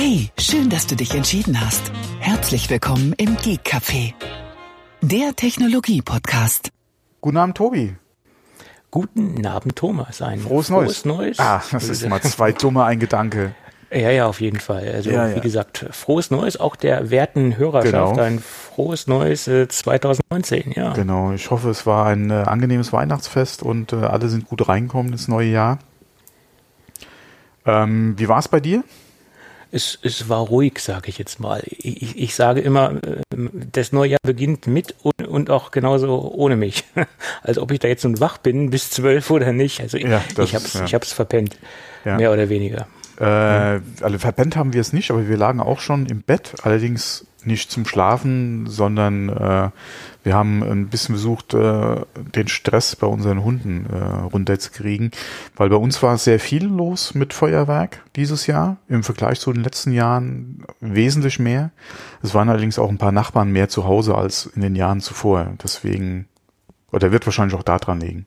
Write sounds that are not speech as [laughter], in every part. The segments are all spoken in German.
Hey, schön, dass du dich entschieden hast. Herzlich willkommen im Geek Café, der Technologie-Podcast. Guten Abend, Tobi. Guten Abend, Thomas. Ein frohes, frohes Neues. Ah, das ist mal [laughs] zwei dumme ein Gedanke. Ja, ja, auf jeden Fall. Also ja, ja. wie gesagt, frohes Neues, auch der werten Hörerschaft, genau. ein frohes Neues äh, 2019, ja. Genau, ich hoffe, es war ein äh, angenehmes Weihnachtsfest und äh, alle sind gut reingekommen ins neue Jahr. Ähm, wie war es bei dir? Es, es war ruhig, sage ich jetzt mal. Ich, ich sage immer, äh, das neue Jahr beginnt mit und, und auch genauso ohne mich. [laughs] Als ob ich da jetzt nun wach bin bis zwölf oder nicht. Also ja, ich, ich habe es ja. Ich hab's verpennt, ja. mehr oder weniger. Äh, also verpennt haben wir es nicht, aber wir lagen auch schon im Bett, allerdings nicht zum Schlafen, sondern äh, wir haben ein bisschen versucht, äh, den Stress bei unseren Hunden äh, runterzukriegen, weil bei uns war sehr viel los mit Feuerwerk dieses Jahr, im Vergleich zu den letzten Jahren wesentlich mehr. Es waren allerdings auch ein paar Nachbarn mehr zu Hause als in den Jahren zuvor, deswegen, oder wird wahrscheinlich auch daran liegen.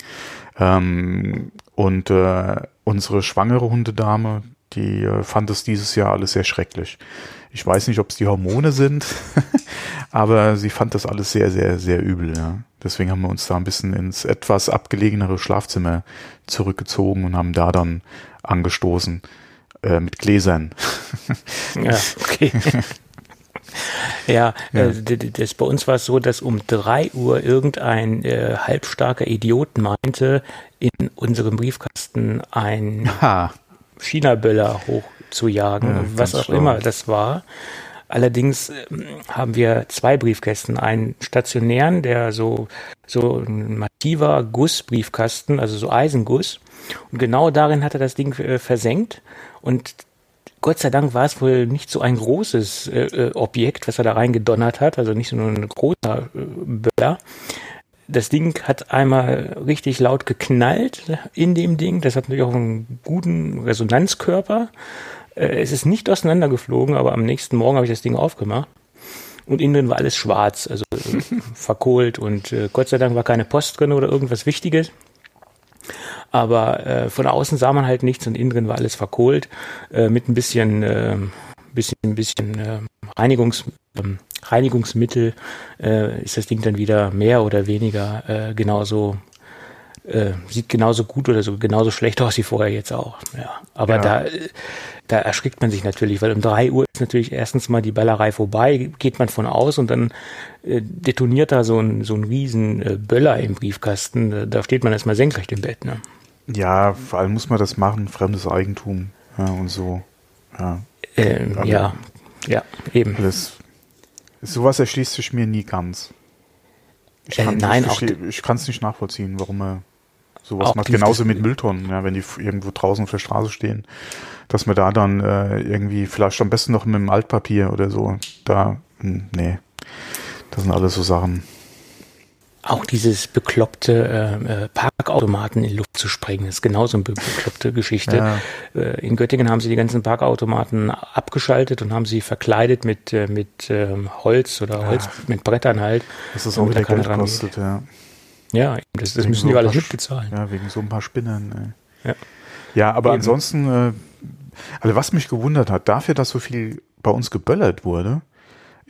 Ähm, und äh, unsere schwangere Hundedame, die äh, fand es dieses Jahr alles sehr schrecklich. Ich weiß nicht, ob es die Hormone sind, [laughs] aber sie fand das alles sehr, sehr, sehr übel. Ja. Deswegen haben wir uns da ein bisschen ins etwas abgelegenere Schlafzimmer zurückgezogen und haben da dann angestoßen äh, mit Gläsern. [laughs] ja, okay. [laughs] Ja, ja. Äh, das, bei uns war es so, dass um drei Uhr irgendein äh, halbstarker Idiot meinte, in unserem Briefkasten ein China-Böller hochzujagen, ja, was auch schlau. immer das war. Allerdings ähm, haben wir zwei Briefkästen, einen stationären, der so, so ein massiver Gussbriefkasten, also so Eisenguss. Und genau darin hat er das Ding äh, versenkt. Und Gott sei Dank war es wohl nicht so ein großes äh, äh Objekt, was er da reingedonnert hat, also nicht so ein großer äh, Böller das Ding hat einmal richtig laut geknallt in dem Ding. Das hat natürlich auch einen guten Resonanzkörper. Äh, es ist nicht auseinandergeflogen, aber am nächsten Morgen habe ich das Ding aufgemacht. Und innen war alles schwarz, also äh, [laughs] verkohlt. Und äh, Gott sei Dank war keine Post drin oder irgendwas Wichtiges. Aber von außen sah man halt nichts und innen drin war alles verkohlt. Mit ein bisschen, bisschen, bisschen Reinigungs, ähm, Reinigungsmittel äh, ist das Ding dann wieder mehr oder weniger äh, genauso äh, sieht genauso gut oder so genauso schlecht aus wie vorher jetzt auch. Ja, aber ja. da da erschrickt man sich natürlich, weil um drei Uhr ist natürlich erstens mal die Ballerei vorbei, geht man von aus und dann äh, detoniert da so ein so ein riesen äh, Böller im Briefkasten. Da, steht man erstmal senkrecht im Bett. Ne? Ja, vor allem muss man das machen, fremdes Eigentum ja, und so. Ja, ähm, ja, ja, eben. Das Sowas erschließt sich mir nie ganz. Ich kann äh, nein, auch ich kann es nicht nachvollziehen, warum er sowas macht. Genauso mit Mülltonnen, ja, wenn die irgendwo draußen auf der Straße stehen, dass man da dann äh, irgendwie vielleicht am besten noch mit dem Altpapier oder so, da, hm, nee, das sind alles so Sachen auch dieses bekloppte äh, äh, Parkautomaten in Luft zu sprengen, ist genauso eine bekloppte Geschichte. Ja. Äh, in Göttingen haben sie die ganzen Parkautomaten abgeschaltet und haben sie verkleidet mit, äh, mit ähm, Holz oder Holz ja. mit Brettern halt. Das ist auch wieder Geld kostet, ja. Ja, das, das müssen so die alles mitbezahlen. Ja, wegen so ein paar Spinnern. Ja. ja, aber Eben. ansonsten, äh, also was mich gewundert hat, dafür, dass so viel bei uns geböllert wurde,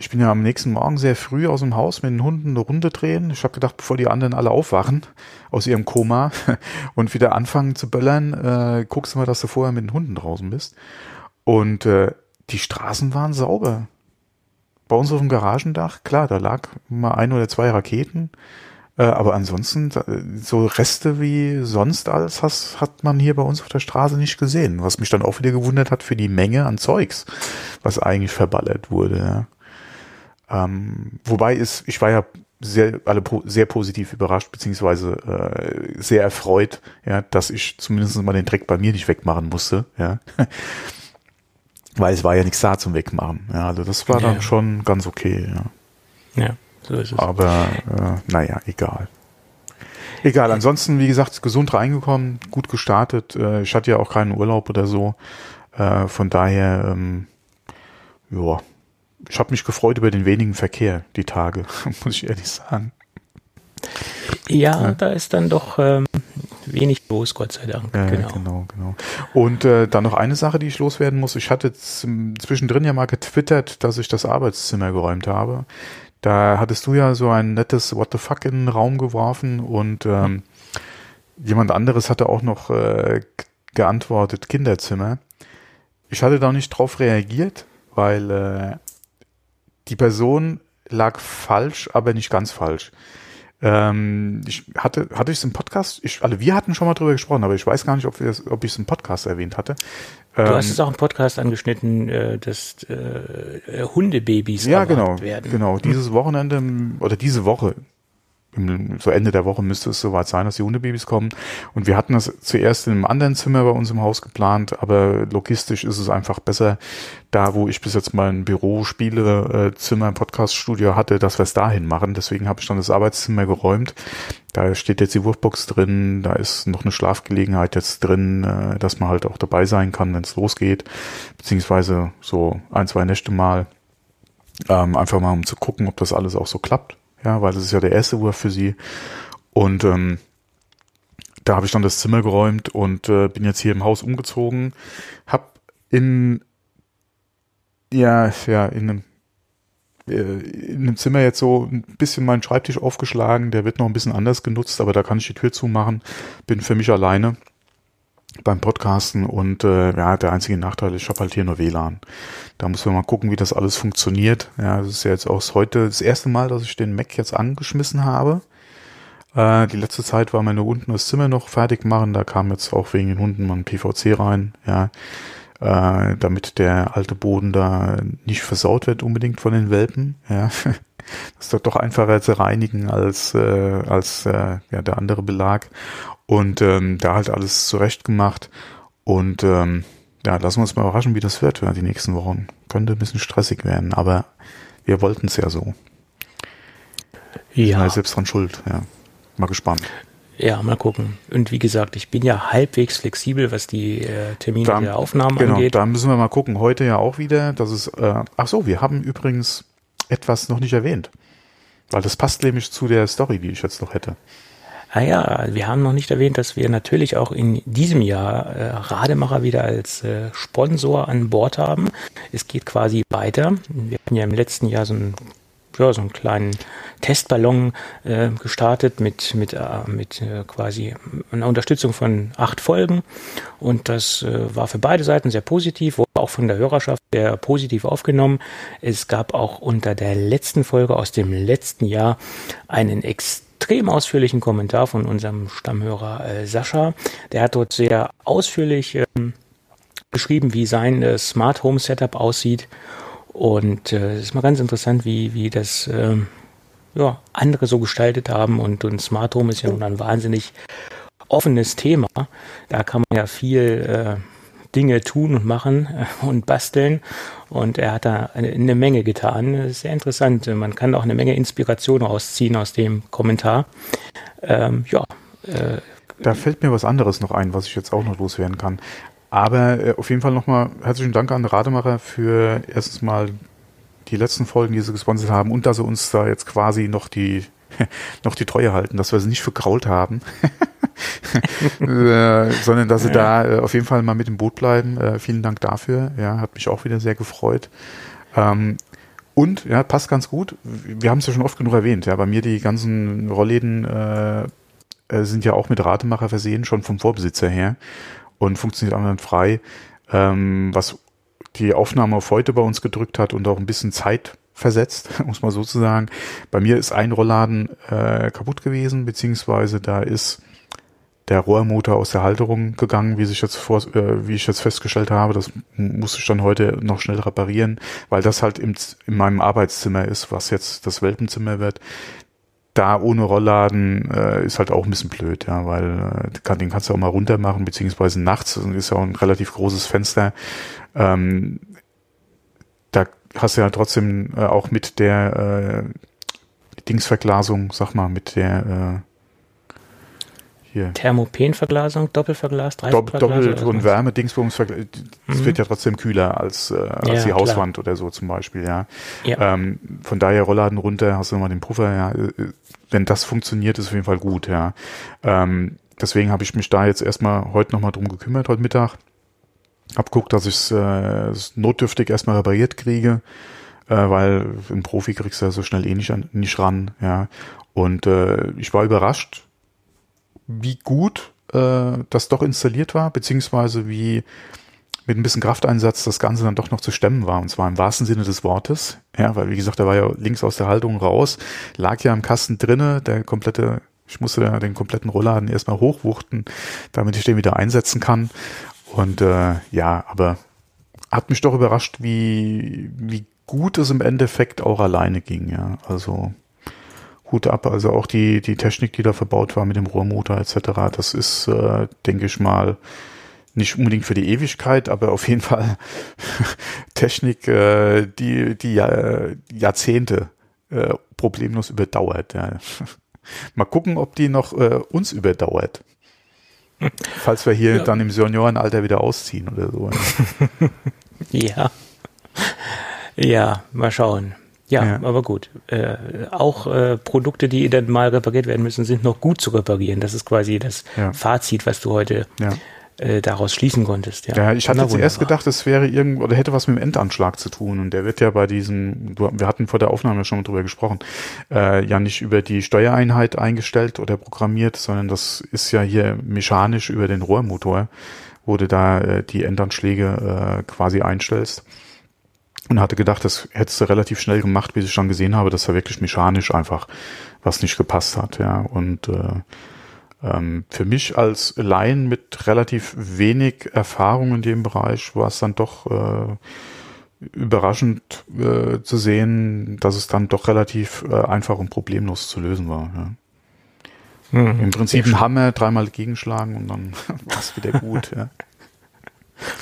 ich bin ja am nächsten Morgen sehr früh aus dem Haus mit den Hunden eine Runde drehen. Ich habe gedacht, bevor die anderen alle aufwachen [laughs] aus ihrem Koma [laughs] und wieder anfangen zu böllern, äh, guckst du mal, dass du vorher mit den Hunden draußen bist. Und äh, die Straßen waren sauber. Bei uns auf dem Garagendach, klar, da lag mal ein oder zwei Raketen. Äh, aber ansonsten, so Reste wie sonst alles has, hat man hier bei uns auf der Straße nicht gesehen. Was mich dann auch wieder gewundert hat für die Menge an Zeugs, was eigentlich verballert wurde. Ja. Ähm, wobei ist, ich war ja sehr, alle po sehr positiv überrascht, beziehungsweise äh, sehr erfreut, ja, dass ich zumindest mal den Dreck bei mir nicht wegmachen musste, ja. [laughs] Weil es war ja nichts da zum Wegmachen. Ja, also das war dann ja. schon ganz okay, ja. Ja, so ist es. Aber äh, naja, egal. Egal, ansonsten, wie gesagt, gesund reingekommen, gut gestartet. Äh, ich hatte ja auch keinen Urlaub oder so. Äh, von daher, ähm, ja, ich habe mich gefreut über den wenigen Verkehr die Tage, [laughs] muss ich ehrlich sagen. Ja, ja. da ist dann doch, ähm, wenig los, Gott sei Dank. Ja, genau. genau, genau. Und äh, dann noch eine Sache, die ich loswerden muss. Ich hatte zwischendrin ja mal getwittert, dass ich das Arbeitszimmer geräumt habe. Da hattest du ja so ein nettes What the fuck in den Raum geworfen und ähm, jemand anderes hatte auch noch äh, geantwortet Kinderzimmer. Ich hatte da nicht drauf reagiert, weil äh, die Person lag falsch, aber nicht ganz falsch. Ähm, ich hatte, hatte ich es im Podcast, ich, also wir hatten schon mal drüber gesprochen, aber ich weiß gar nicht, ob, wir ob ich es im Podcast erwähnt hatte. Du ähm, hast es auch im Podcast angeschnitten, äh, dass äh, Hundebabys ja, genau, werden. Genau, dieses Wochenende oder diese Woche so Ende der Woche müsste es soweit sein, dass die Hundebabys kommen. Und wir hatten das zuerst in einem anderen Zimmer bei uns im Haus geplant, aber logistisch ist es einfach besser, da wo ich bis jetzt mein Büro, Spiele, äh, Zimmer, Podcaststudio hatte, dass wir es dahin machen. Deswegen habe ich dann das Arbeitszimmer geräumt. Da steht jetzt die Wurfbox drin, da ist noch eine Schlafgelegenheit jetzt drin, äh, dass man halt auch dabei sein kann, wenn es losgeht, beziehungsweise so ein, zwei Nächte mal. Ähm, einfach mal um zu gucken, ob das alles auch so klappt ja, weil das ist ja der erste Wurf für sie. Und ähm, da habe ich dann das Zimmer geräumt und äh, bin jetzt hier im Haus umgezogen. Hab in ja, ja, in einem äh, in einem Zimmer jetzt so ein bisschen meinen Schreibtisch aufgeschlagen, der wird noch ein bisschen anders genutzt, aber da kann ich die Tür zumachen, bin für mich alleine beim Podcasten und äh, ja, der einzige Nachteil ist, ich habe halt hier nur WLAN. Da muss man mal gucken, wie das alles funktioniert. Ja, das ist ja jetzt auch heute das erste Mal, dass ich den Mac jetzt angeschmissen habe. Äh, die letzte Zeit war meine unten das Zimmer noch fertig machen. Da kam jetzt auch wegen den Hunden mal ein PVC rein, ja, äh, damit der alte Boden da nicht versaut wird unbedingt von den Welpen. Ja, [laughs] das ist doch einfacher zu reinigen als äh, als äh, ja der andere Belag. Und ähm, da halt alles zurecht gemacht. Und ähm, ja, lassen wir uns mal überraschen, wie das wird ja, die nächsten Wochen. Könnte ein bisschen stressig werden, aber wir wollten es ja so. Ja. selbst dran schuld, ja. Mal gespannt. Ja, mal gucken. Und wie gesagt, ich bin ja halbwegs flexibel, was die äh, Termine da, der Aufnahmen genau, angeht. Da müssen wir mal gucken. Heute ja auch wieder, dass es, äh, ach so, wir haben übrigens etwas noch nicht erwähnt. Weil das passt nämlich zu der Story, die ich jetzt noch hätte. Ah ja, wir haben noch nicht erwähnt, dass wir natürlich auch in diesem Jahr äh, Rademacher wieder als äh, Sponsor an Bord haben. Es geht quasi weiter. Wir hatten ja im letzten Jahr so einen, ja, so einen kleinen Testballon äh, gestartet mit, mit, äh, mit äh, quasi einer Unterstützung von acht Folgen. Und das äh, war für beide Seiten sehr positiv, wurde auch von der Hörerschaft sehr positiv aufgenommen. Es gab auch unter der letzten Folge aus dem letzten Jahr einen extrem extrem ausführlichen Kommentar von unserem Stammhörer äh, Sascha. Der hat dort sehr ausführlich ähm, beschrieben, wie sein äh, Smart Home Setup aussieht. Und äh, es äh, ist mal ganz interessant, wie, wie das äh, ja, andere so gestaltet haben. Und, und Smart Home ist ja nun ein wahnsinnig offenes Thema. Da kann man ja viel äh, Dinge tun und machen äh, und basteln. Und er hat da eine, eine Menge getan. Sehr interessant. Man kann auch eine Menge Inspiration rausziehen aus dem Kommentar. Ähm, ja. Äh, da fällt mir was anderes noch ein, was ich jetzt auch noch loswerden kann. Aber äh, auf jeden Fall nochmal herzlichen Dank an Rademacher für erstens mal die letzten Folgen, die sie gesponsert haben und dass sie uns da jetzt quasi noch die [laughs] noch die Treue halten, dass wir sie nicht verkrault haben, [laughs] äh, sondern dass sie ja. da äh, auf jeden Fall mal mit dem Boot bleiben. Äh, vielen Dank dafür. Ja, hat mich auch wieder sehr gefreut. Ähm, und, ja, passt ganz gut. Wir haben es ja schon oft genug erwähnt. Ja, bei mir die ganzen Rollläden äh, äh sind ja auch mit Ratemacher versehen, schon vom Vorbesitzer her und funktioniert frei. Ähm, was die Aufnahme auf heute bei uns gedrückt hat und auch ein bisschen Zeit versetzt, [laughs] muss man sozusagen. Bei mir ist ein Rollladen äh, kaputt gewesen, beziehungsweise da ist der Rohrmotor aus der Halterung gegangen, wie sich jetzt vor, äh, wie ich jetzt festgestellt habe. Das musste ich dann heute noch schnell reparieren, weil das halt im, in meinem Arbeitszimmer ist, was jetzt das Welpenzimmer wird. Da ohne Rollladen äh, ist halt auch ein bisschen blöd, ja, weil äh, kann, den kannst du auch mal runter machen, beziehungsweise nachts ist ja auch ein relativ großes Fenster. Ähm, da hast du ja trotzdem äh, auch mit der äh, Dingsverglasung, sag mal, mit der äh, hier. Thermopenverglasung, Doppelverglas, Dreifachverglas? Doppel- und Wärme, Dingsbums, das mhm. wird ja trotzdem kühler als, äh, als ja, die Hauswand klar. oder so zum Beispiel, ja. ja. Ähm, von daher Rollladen runter, hast du nochmal den Puffer, ja. Äh, wenn das funktioniert, ist auf jeden Fall gut, ja. Ähm, deswegen habe ich mich da jetzt erstmal heute nochmal drum gekümmert, heute Mittag. Hab guckt, dass ich es äh, notdürftig erstmal repariert kriege, äh, weil ein Profi kriegst du ja so schnell eh nicht, an, nicht ran, ja. Und äh, ich war überrascht, wie gut äh, das doch installiert war, beziehungsweise wie mit ein bisschen Krafteinsatz das Ganze dann doch noch zu stemmen war. Und zwar im wahrsten Sinne des Wortes. Ja, weil wie gesagt, da war ja links aus der Haltung raus, lag ja im Kasten drinne, der komplette, ich musste ja den kompletten Rollladen erstmal hochwuchten, damit ich den wieder einsetzen kann. Und äh, ja, aber hat mich doch überrascht, wie, wie gut es im Endeffekt auch alleine ging, ja. Also Hut ab, also auch die, die Technik, die da verbaut war mit dem Rohrmotor etc., das ist, äh, denke ich mal, nicht unbedingt für die Ewigkeit, aber auf jeden Fall [laughs] Technik, äh, die die Jahr, Jahrzehnte äh, problemlos überdauert. Ja. [laughs] Mal gucken, ob die noch äh, uns überdauert. [laughs] Falls wir hier ja. dann im Seniorenalter wieder ausziehen oder so. [laughs] ja. Ja, mal schauen. Ja, ja. aber gut. Äh, auch äh, Produkte, die dann mal repariert werden müssen, sind noch gut zu reparieren. Das ist quasi das ja. Fazit, was du heute äh, daraus schließen konntest. Ja, ja ich hatte zuerst gedacht, es wäre irgendwo oder hätte was mit dem Endanschlag zu tun. Und der wird ja bei diesem, wir hatten vor der Aufnahme schon mal drüber gesprochen, äh, ja nicht über die Steuereinheit eingestellt oder programmiert, sondern das ist ja hier mechanisch über den Rohrmotor, wo du da äh, die Endanschläge äh, quasi einstellst. Und hatte gedacht, das hättest du relativ schnell gemacht, bis ich dann gesehen habe, dass da wirklich mechanisch einfach was nicht gepasst hat, ja. Und äh, ähm, für mich als Laien mit relativ wenig Erfahrung in dem Bereich war es dann doch äh, überraschend äh, zu sehen, dass es dann doch relativ äh, einfach und problemlos zu lösen war. Ja. Mhm, Im Prinzip ein Hammer, dreimal gegenschlagen und dann [laughs] war es wieder gut. ja.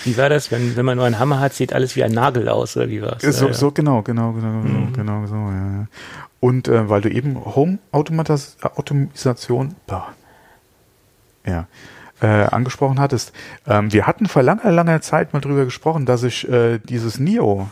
Wie war das, wenn, wenn man nur einen Hammer hat, sieht alles wie ein Nagel aus, oder wie war es? So, so, genau, genau, genau, mhm. genau, so, ja. Und äh, weil du eben Home-Automatisation, ja, äh, angesprochen hattest. Ähm, wir hatten vor langer, langer Zeit mal drüber gesprochen, dass ich äh, dieses Neo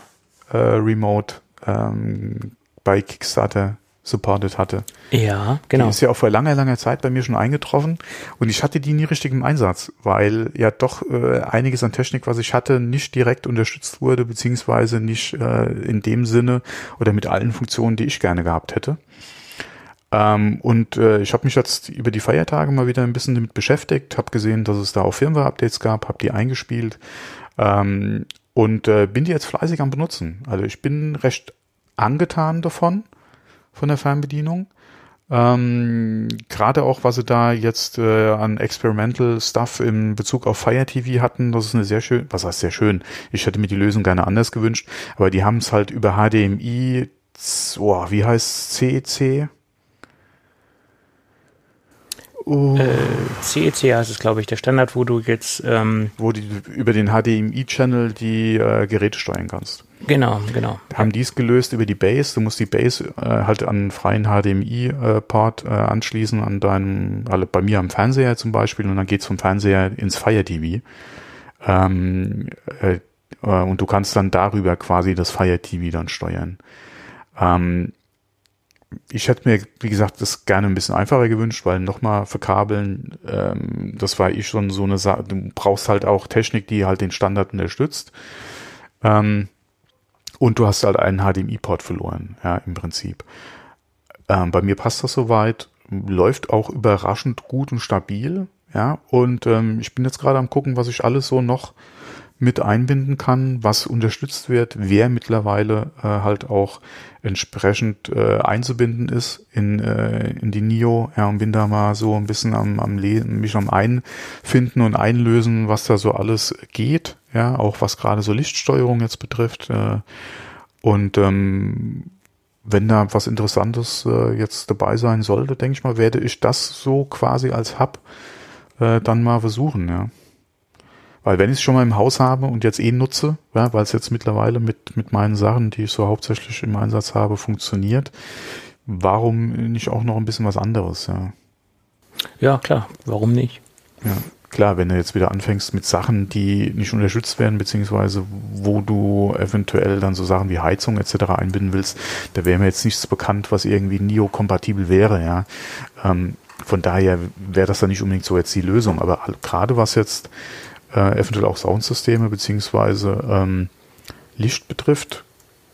äh, Remote ähm, bei Kickstarter supported hatte. Ja, genau. Die ist ja auch vor langer, langer Zeit bei mir schon eingetroffen und ich hatte die nie richtig im Einsatz, weil ja doch äh, einiges an Technik, was ich hatte, nicht direkt unterstützt wurde, beziehungsweise nicht äh, in dem Sinne oder mit allen Funktionen, die ich gerne gehabt hätte. Ähm, und äh, ich habe mich jetzt über die Feiertage mal wieder ein bisschen damit beschäftigt, habe gesehen, dass es da auch Firmware-Updates gab, habe die eingespielt ähm, und äh, bin die jetzt fleißig am benutzen. Also ich bin recht angetan davon, von der Fernbedienung. Ähm, Gerade auch, was sie da jetzt äh, an Experimental Stuff in Bezug auf Fire TV hatten, das ist eine sehr schön, was heißt sehr schön, ich hätte mir die Lösung gerne anders gewünscht, aber die haben es halt über HDMI, oh, wie heißt CEC? Oh. Äh, CEC heißt es, glaube ich, der Standard, wo du jetzt ähm, wo du über den HDMI-Channel die äh, Geräte steuern kannst. Genau, genau. Haben dies gelöst über die Base. Du musst die Base äh, halt an einen freien HDMI-Port äh, anschließen, an deinem, also bei mir am Fernseher zum Beispiel, und dann geht's vom Fernseher ins Fire TV. Ähm, äh, äh, und du kannst dann darüber quasi das Fire TV dann steuern. Ähm, ich hätte mir, wie gesagt, das gerne ein bisschen einfacher gewünscht, weil nochmal verkabeln, ähm, das war ich schon so eine Sache, du brauchst halt auch Technik, die halt den Standard unterstützt. Ähm, und du hast halt einen HDMI-Port verloren, ja, im Prinzip. Ähm, bei mir passt das soweit, läuft auch überraschend gut und stabil, ja, und ähm, ich bin jetzt gerade am gucken, was ich alles so noch mit einbinden kann, was unterstützt wird, wer mittlerweile äh, halt auch entsprechend äh, einzubinden ist in, äh, in die NIO. Ja, und bin da mal so ein bisschen am, am Lesen, mich am Einfinden und Einlösen, was da so alles geht. Ja, auch was gerade so Lichtsteuerung jetzt betrifft. Äh, und ähm, wenn da was Interessantes äh, jetzt dabei sein sollte, denke ich mal, werde ich das so quasi als Hub äh, dann mal versuchen, ja. Weil wenn ich es schon mal im Haus habe und jetzt eh nutze, ja, weil es jetzt mittlerweile mit, mit meinen Sachen, die ich so hauptsächlich im Einsatz habe, funktioniert, warum nicht auch noch ein bisschen was anderes, ja. Ja, klar, warum nicht? Ja, klar, wenn du jetzt wieder anfängst mit Sachen, die nicht unterstützt werden, beziehungsweise wo du eventuell dann so Sachen wie Heizung etc. einbinden willst, da wäre mir jetzt nichts bekannt, was irgendwie NIO-kompatibel wäre, ja. Ähm, von daher wäre das dann nicht unbedingt so jetzt die Lösung, aber gerade was jetzt äh, eventuell auch Soundsysteme beziehungsweise ähm, Licht betrifft,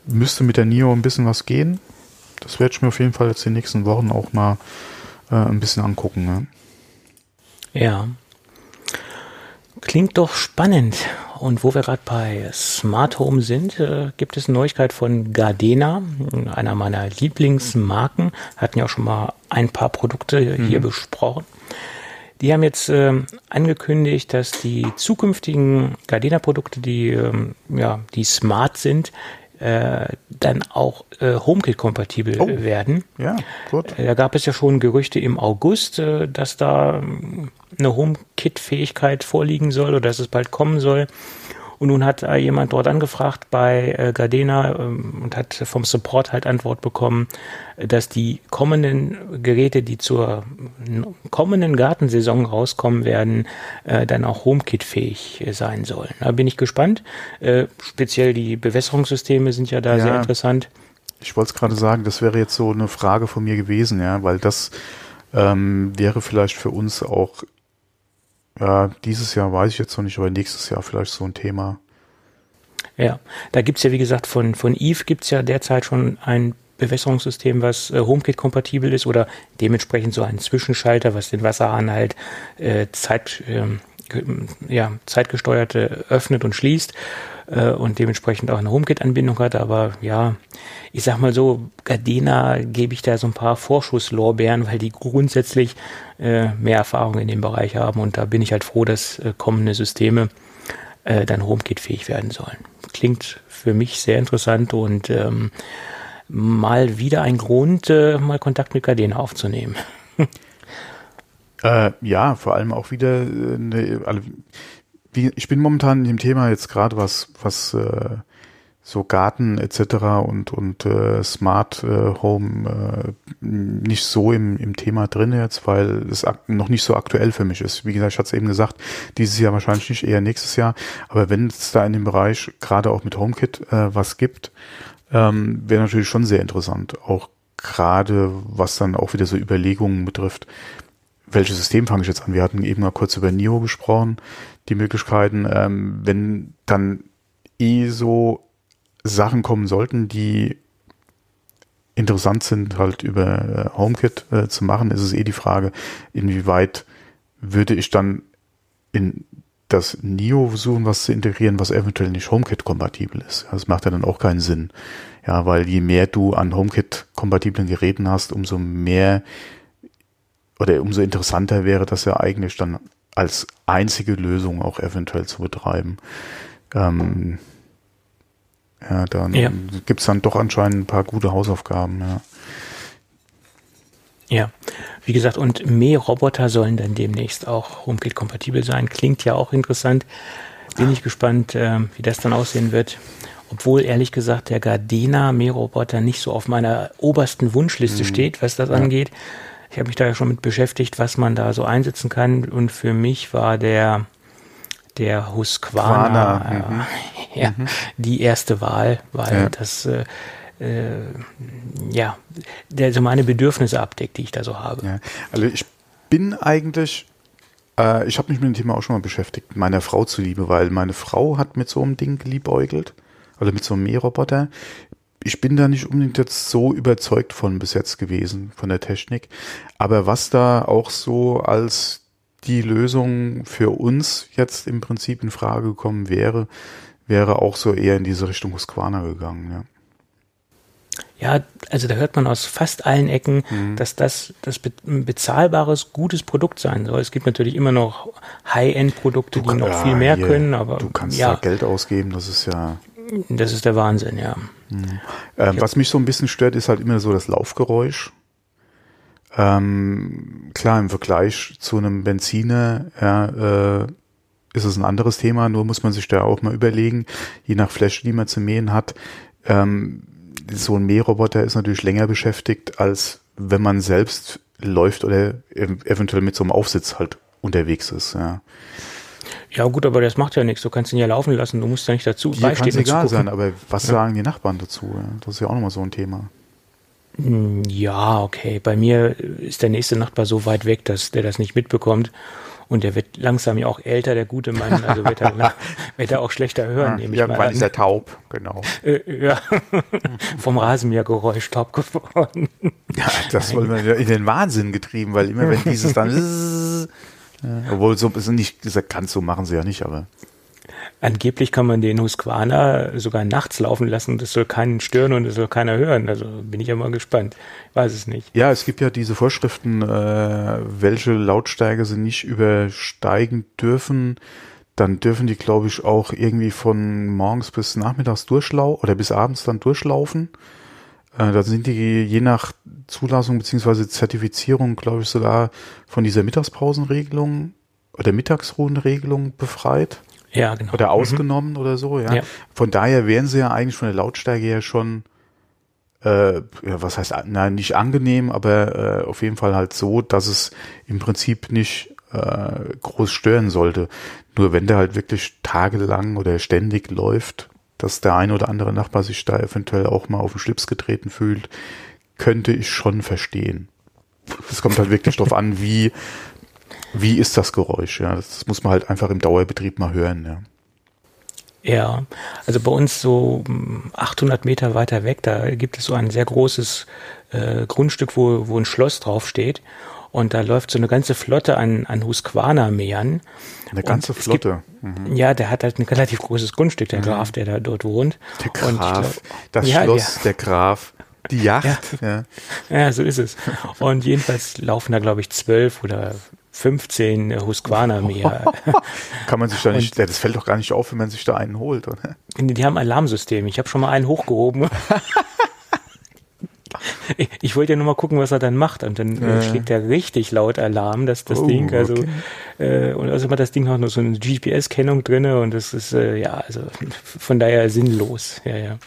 müsste mit der NIO ein bisschen was gehen. Das werde ich mir auf jeden Fall jetzt in den nächsten Wochen auch mal äh, ein bisschen angucken. Ne? Ja. Klingt doch spannend. Und wo wir gerade bei Smart Home sind, äh, gibt es eine Neuigkeit von Gardena, einer meiner Lieblingsmarken. Hatten ja auch schon mal ein paar Produkte mhm. hier besprochen. Die haben jetzt äh, angekündigt, dass die zukünftigen Gardena-Produkte, die, ähm, ja, die smart sind, äh, dann auch äh, HomeKit-kompatibel oh, werden. Ja, gut. Äh, da gab es ja schon Gerüchte im August, äh, dass da ähm, eine HomeKit-Fähigkeit vorliegen soll oder dass es bald kommen soll. Und nun hat äh, jemand dort angefragt bei äh, Gardena ähm, und hat vom Support halt Antwort bekommen, dass die kommenden Geräte, die zur kommenden Gartensaison rauskommen werden, äh, dann auch HomeKit-fähig sein sollen. Da bin ich gespannt. Äh, speziell die Bewässerungssysteme sind ja da ja, sehr interessant. Ich wollte es gerade sagen, das wäre jetzt so eine Frage von mir gewesen, ja, weil das ähm, wäre vielleicht für uns auch ja, dieses Jahr weiß ich jetzt noch nicht, aber nächstes Jahr vielleicht so ein Thema. Ja, da gibt's ja, wie gesagt, von, von Eve gibt's ja derzeit schon ein Bewässerungssystem, was äh, HomeKit-kompatibel ist oder dementsprechend so ein Zwischenschalter, was den Wasserhahn halt äh, Zeit, äh, ja, zeitgesteuerte öffnet und schließt äh, und dementsprechend auch eine HomeKit-Anbindung hat. Aber ja, ich sag mal so, Gardena gebe ich da so ein paar Vorschusslorbeeren, weil die grundsätzlich äh, mehr Erfahrung in dem Bereich haben und da bin ich halt froh, dass äh, kommende Systeme äh, dann HomeKit-fähig werden sollen. Klingt für mich sehr interessant und ähm, mal wieder ein Grund, äh, mal Kontakt mit Gardena aufzunehmen. [laughs] Äh, ja, vor allem auch wieder äh, also, wie, ich bin momentan in dem Thema jetzt gerade was, was äh, so Garten etc. und und äh, Smart äh, Home äh, nicht so im, im Thema drin jetzt, weil es noch nicht so aktuell für mich ist. Wie gesagt, ich hatte es eben gesagt, dieses Jahr wahrscheinlich nicht, eher nächstes Jahr. Aber wenn es da in dem Bereich gerade auch mit HomeKit äh, was gibt, ähm, wäre natürlich schon sehr interessant. Auch gerade was dann auch wieder so Überlegungen betrifft. Welches System fange ich jetzt an? Wir hatten eben mal kurz über NIO gesprochen, die Möglichkeiten. Ähm, wenn dann eh so Sachen kommen sollten, die interessant sind, halt über äh, HomeKit äh, zu machen, ist es eh die Frage, inwieweit würde ich dann in das NIO versuchen, was zu integrieren, was eventuell nicht HomeKit-kompatibel ist. Das macht ja dann auch keinen Sinn. Ja, weil je mehr du an HomeKit-kompatiblen Geräten hast, umso mehr oder umso interessanter wäre das ja eigentlich dann als einzige Lösung auch eventuell zu betreiben. Ähm, ja, dann ja. gibt es dann doch anscheinend ein paar gute Hausaufgaben, ja. Ja, wie gesagt, und Mähroboter sollen dann demnächst auch HomeKit-kompatibel sein. Klingt ja auch interessant. Bin ich gespannt, äh, wie das dann aussehen wird. Obwohl, ehrlich gesagt, der Gardena Mähroboter nicht so auf meiner obersten Wunschliste mhm. steht, was das ja. angeht. Ich habe mich da ja schon mit beschäftigt, was man da so einsetzen kann. Und für mich war der der Husqvarna, äh, mhm. [laughs] ja, mhm. die erste Wahl, weil ja. das äh, äh, ja, der so meine Bedürfnisse abdeckt, die ich da so habe. Ja. Also ich bin eigentlich, äh, ich habe mich mit dem Thema auch schon mal beschäftigt, meiner Frau zuliebe, weil meine Frau hat mit so einem Ding geliebäugelt, also mit so einem Mähroboter. Ich bin da nicht unbedingt jetzt so überzeugt von bis jetzt gewesen, von der Technik. Aber was da auch so als die Lösung für uns jetzt im Prinzip in Frage gekommen wäre, wäre auch so eher in diese Richtung Husqvarna gegangen. Ja. Ja, also da hört man aus fast allen Ecken, mhm. dass das, das ein bezahlbares, gutes Produkt sein soll. Es gibt natürlich immer noch High-End-Produkte, die noch viel mehr hier, können, aber du kannst ja, da Geld ausgeben, das ist ja. Das ist der Wahnsinn, ja. Mhm. Äh, was mich so ein bisschen stört, ist halt immer so das Laufgeräusch. Ähm, klar, im Vergleich zu einem Benziner ja, äh, ist es ein anderes Thema, nur muss man sich da auch mal überlegen, je nach Fläche, die man zu mähen hat. Ähm, so ein Mähroboter ist natürlich länger beschäftigt, als wenn man selbst läuft oder eventuell mit so einem Aufsitz halt unterwegs ist. Ja. Ja gut, aber das macht ja nichts. Du kannst ihn ja laufen lassen. Du musst ja nicht dazu Dir kann es egal sein, aber was ja. sagen die Nachbarn dazu? Das ist ja auch nochmal so ein Thema. Hm, ja, okay. Bei mir ist der nächste Nachbar so weit weg, dass der das nicht mitbekommt. Und der wird langsam ja auch älter, der gute Mann. Also wird er, [laughs] wird er auch schlechter hören, ja, nehme ich ja, mal an. ist er taub, genau. Äh, ja, [laughs] vom Rasenmähergeräusch taub geworden. Ja, das wollen wir ja in den Wahnsinn getrieben, weil immer wenn dieses dann... [laughs] obwohl so ist nicht ganz so machen sie ja nicht, aber... Angeblich kann man den Husqvarna sogar nachts laufen lassen. Das soll keinen stören und das soll keiner hören. Also bin ich ja mal gespannt. Weiß es nicht. Ja, es gibt ja diese Vorschriften, äh, welche Lautstärke sie nicht übersteigen dürfen. Dann dürfen die, glaube ich, auch irgendwie von morgens bis nachmittags durchlaufen oder bis abends dann durchlaufen. Äh, da sind die je nach Zulassung beziehungsweise Zertifizierung, glaube ich, sogar von dieser Mittagspausenregelung oder Mittagsruhenregelung befreit. Ja, genau. Oder mhm. ausgenommen mhm. oder so, ja? ja. Von daher wären sie ja eigentlich von der Lautstärke her schon, äh, ja, was heißt, nein, nicht angenehm, aber äh, auf jeden Fall halt so, dass es im Prinzip nicht äh, groß stören sollte. Nur wenn der halt wirklich tagelang oder ständig läuft, dass der eine oder andere Nachbar sich da eventuell auch mal auf den Schlips getreten fühlt, könnte ich schon verstehen. Es kommt halt wirklich darauf an, wie wie ist das Geräusch? Ja, das muss man halt einfach im Dauerbetrieb mal hören. Ja. Ja, also bei uns so 800 hm, Meter weiter weg, da gibt es so ein sehr großes äh, Grundstück, wo, wo ein Schloss draufsteht. Und da läuft so eine ganze Flotte an, an Husqvarna-Mähern. Eine ganze und Flotte? Gibt, mhm. Ja, der hat halt ein relativ großes Grundstück, der mhm. Graf, der da dort wohnt. Der Graf, glaub, das ja, Schloss, der, der Graf. Die Yacht, ja. ja. Ja, so ist es. Und jedenfalls laufen da, glaube ich, zwölf oder 15 Husqvarna mehr. [laughs] Kann man sich da nicht, und, das fällt doch gar nicht auf, wenn man sich da einen holt, oder? Die haben ein Alarmsystem. Ich habe schon mal einen hochgehoben. [laughs] ich, ich wollte ja nur mal gucken, was er dann macht. Und dann äh. schlägt er richtig laut Alarm, dass das oh, Ding, also, okay. äh, und also hat das Ding auch noch so eine GPS-Kennung drinne und das ist, äh, ja, also von daher sinnlos. Ja, ja.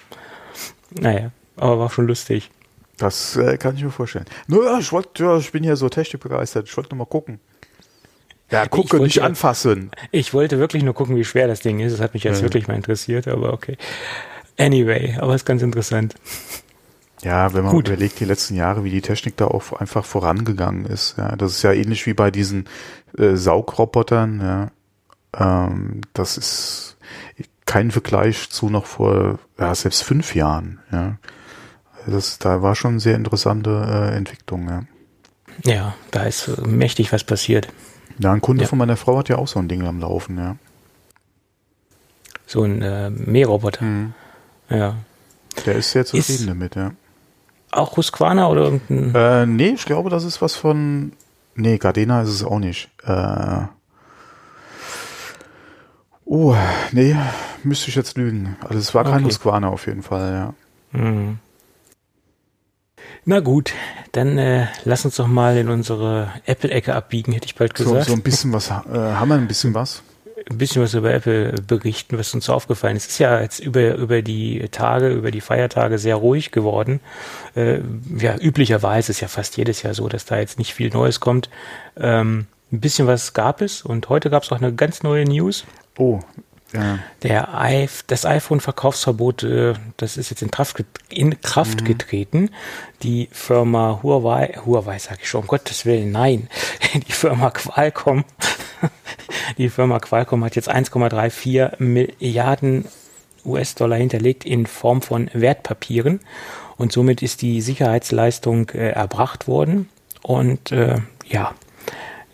Naja, aber war schon lustig. Das äh, kann ich mir vorstellen. Nur, ja, ich wollte, ja, ich bin ja so technikbegeistert. Ich wollte nur mal gucken. Ja, gucke, nicht anfassen. Ich wollte wirklich nur gucken, wie schwer das Ding ist. Das hat mich jetzt ja. wirklich mal interessiert, aber okay. Anyway, aber ist ganz interessant. Ja, wenn man Gut. überlegt, die letzten Jahre, wie die Technik da auch einfach vorangegangen ist. Ja, das ist ja ähnlich wie bei diesen äh, Saugrobotern. Ja, ähm, das ist kein Vergleich zu noch vor ja, selbst fünf Jahren. Ja, das da war schon eine sehr interessante äh, Entwicklung. Ja. ja, da ist mächtig was passiert. Ja, ein Kunde ja. von meiner Frau hat ja auch so ein Ding am Laufen, ja. So ein äh, Mähroboter. Mhm. Ja. Der ist sehr zufrieden ist damit, ja. Auch Husqvarna oder irgendein? Äh, nee, ich glaube, das ist was von. Nee, Gardena ist es auch nicht. Äh, oh, nee, müsste ich jetzt lügen. Also es war kein okay. Husqvarna auf jeden Fall, ja. Mhm. Na gut, dann äh, lass uns doch mal in unsere Apple-Ecke abbiegen, hätte ich bald gesagt. So, so ein bisschen was, [laughs] äh, haben wir ein bisschen was? Ein bisschen was über Apple berichten, was uns so aufgefallen ist. Es ist ja jetzt über, über die Tage, über die Feiertage sehr ruhig geworden. Äh, ja, üblicherweise ist ja fast jedes Jahr so, dass da jetzt nicht viel Neues kommt. Ähm, ein bisschen was gab es und heute gab es auch eine ganz neue News. Oh, ja. Der I das iPhone-Verkaufsverbot, äh, das ist jetzt in Kraft, in Kraft mhm. getreten. Die Firma Huawei, Huawei sage ich schon, um Gottes Willen, nein, [laughs] die Firma Qualcomm, [laughs] die Firma Qualcomm hat jetzt 1,34 Milliarden US-Dollar hinterlegt in Form von Wertpapieren und somit ist die Sicherheitsleistung äh, erbracht worden und äh, ja,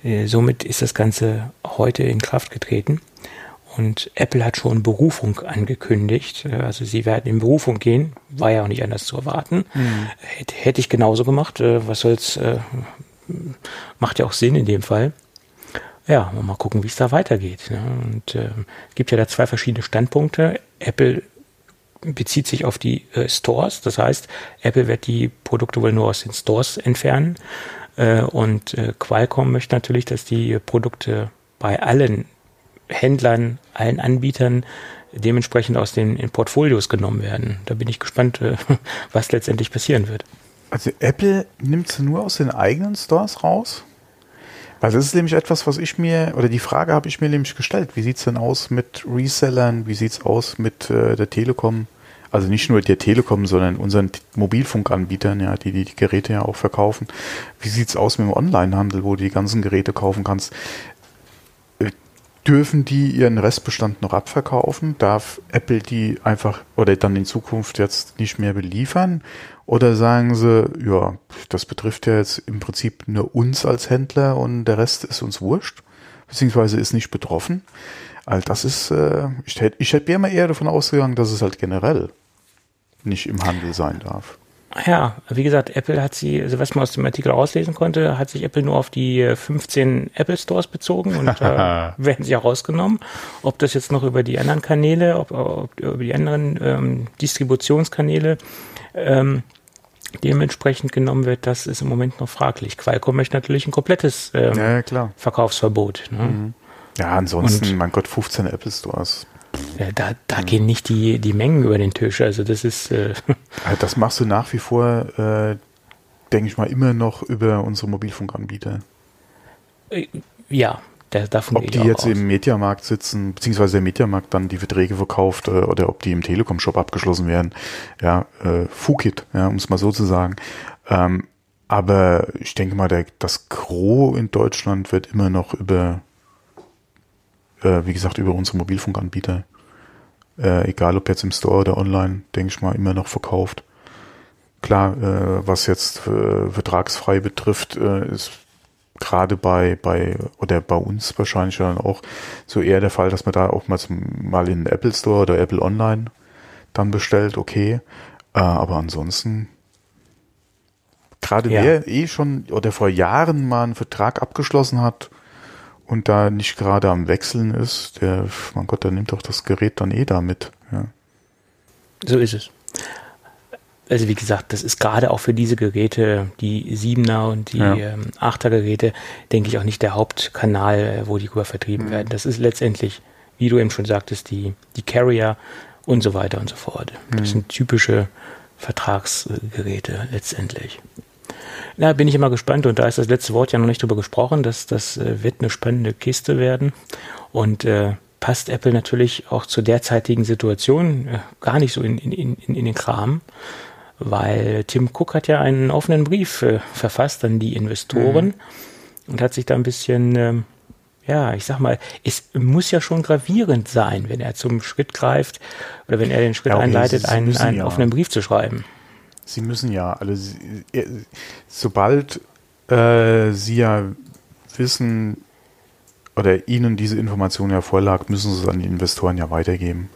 äh, somit ist das Ganze heute in Kraft getreten. Und Apple hat schon Berufung angekündigt. Äh, also sie werden in Berufung gehen. War ja auch nicht anders zu erwarten. Mhm. Hätte, hätte ich genauso gemacht. Äh, was soll's, äh, macht ja auch Sinn in dem Fall. Ja, mal gucken, wie es da weitergeht. Ne? Und äh, gibt ja da zwei verschiedene Standpunkte. Apple bezieht sich auf die äh, Stores. Das heißt, Apple wird die Produkte wohl nur aus den Stores entfernen. Äh, und äh, Qualcomm möchte natürlich, dass die Produkte bei allen Händlern, allen Anbietern dementsprechend aus den Portfolios genommen werden. Da bin ich gespannt, äh, [laughs] was letztendlich passieren wird. Also Apple nimmt sie nur aus den eigenen Stores raus? Weil das ist nämlich etwas, was ich mir, oder die Frage habe ich mir nämlich gestellt. Wie sieht es denn aus mit Resellern? Wie sieht es aus mit äh, der Telekom? also nicht nur der Telekom, sondern unseren Mobilfunkanbietern, ja, die, die die Geräte ja auch verkaufen. Wie sieht's aus mit dem Onlinehandel, wo du die ganzen Geräte kaufen kannst? Äh, dürfen die ihren Restbestand noch abverkaufen? Darf Apple die einfach oder dann in Zukunft jetzt nicht mehr beliefern? Oder sagen sie, ja, das betrifft ja jetzt im Prinzip nur uns als Händler und der Rest ist uns wurscht, beziehungsweise ist nicht betroffen? Also das ist, äh, ich hätte ich hätt mir eher davon ausgegangen, dass es halt generell nicht im Handel sein darf. Ja, wie gesagt, Apple hat sie, also was man aus dem Artikel auslesen konnte, hat sich Apple nur auf die 15 Apple Stores bezogen und äh, [laughs] werden sie auch rausgenommen. Ob das jetzt noch über die anderen Kanäle, ob, ob über die anderen ähm, Distributionskanäle ähm, dementsprechend genommen wird, das ist im Moment noch fraglich. Qualcomm möchte natürlich ein komplettes ähm, ja, Verkaufsverbot. Ne? Mhm. Ja, ansonsten, und, mein Gott, 15 Apple Stores. Ja, da da mhm. gehen nicht die, die Mengen über den Tisch. Also das ist. Äh [laughs] das machst du nach wie vor, äh, denke ich mal, immer noch über unsere Mobilfunkanbieter. Äh, ja, der, davon Ob die jetzt aus. im Mediamarkt sitzen, beziehungsweise der Mediamarkt dann die Verträge verkauft äh, oder ob die im Telekom-Shop abgeschlossen werden. Ja, äh, Fukit, ja, um es mal so zu sagen. Ähm, aber ich denke mal, der, das Gros in Deutschland wird immer noch über äh, wie gesagt, über unsere Mobilfunkanbieter, äh, egal ob jetzt im Store oder online, denke ich mal, immer noch verkauft. Klar, äh, was jetzt äh, vertragsfrei betrifft, äh, ist gerade bei, bei, oder bei uns wahrscheinlich dann auch so eher der Fall, dass man da auch mal, mal in den Apple Store oder Apple Online dann bestellt, okay. Äh, aber ansonsten, gerade ja. wer eh schon oder vor Jahren mal einen Vertrag abgeschlossen hat, und da nicht gerade am Wechseln ist, der, mein Gott, der nimmt doch das Gerät dann eh da mit. Ja. So ist es. Also wie gesagt, das ist gerade auch für diese Geräte, die 7er und die ja. ähm, 8er Geräte, denke ich auch nicht der Hauptkanal, äh, wo die rüber vertrieben mhm. werden. Das ist letztendlich, wie du eben schon sagtest, die, die Carrier und so weiter und so fort. Das mhm. sind typische Vertragsgeräte letztendlich. Na, bin ich immer gespannt und da ist das letzte Wort ja noch nicht drüber gesprochen. Das, das äh, wird eine spannende Kiste werden und äh, passt Apple natürlich auch zur derzeitigen Situation äh, gar nicht so in, in, in, in den Kram, weil Tim Cook hat ja einen offenen Brief äh, verfasst an die Investoren mhm. und hat sich da ein bisschen, ähm, ja, ich sag mal, es muss ja schon gravierend sein, wenn er zum Schritt greift oder wenn er den Schritt ja, okay, einleitet, einen, einen offenen Brief zu schreiben. Sie müssen ja alle, sobald äh, Sie ja wissen oder Ihnen diese Information ja vorlag, müssen Sie es an die Investoren ja weitergeben.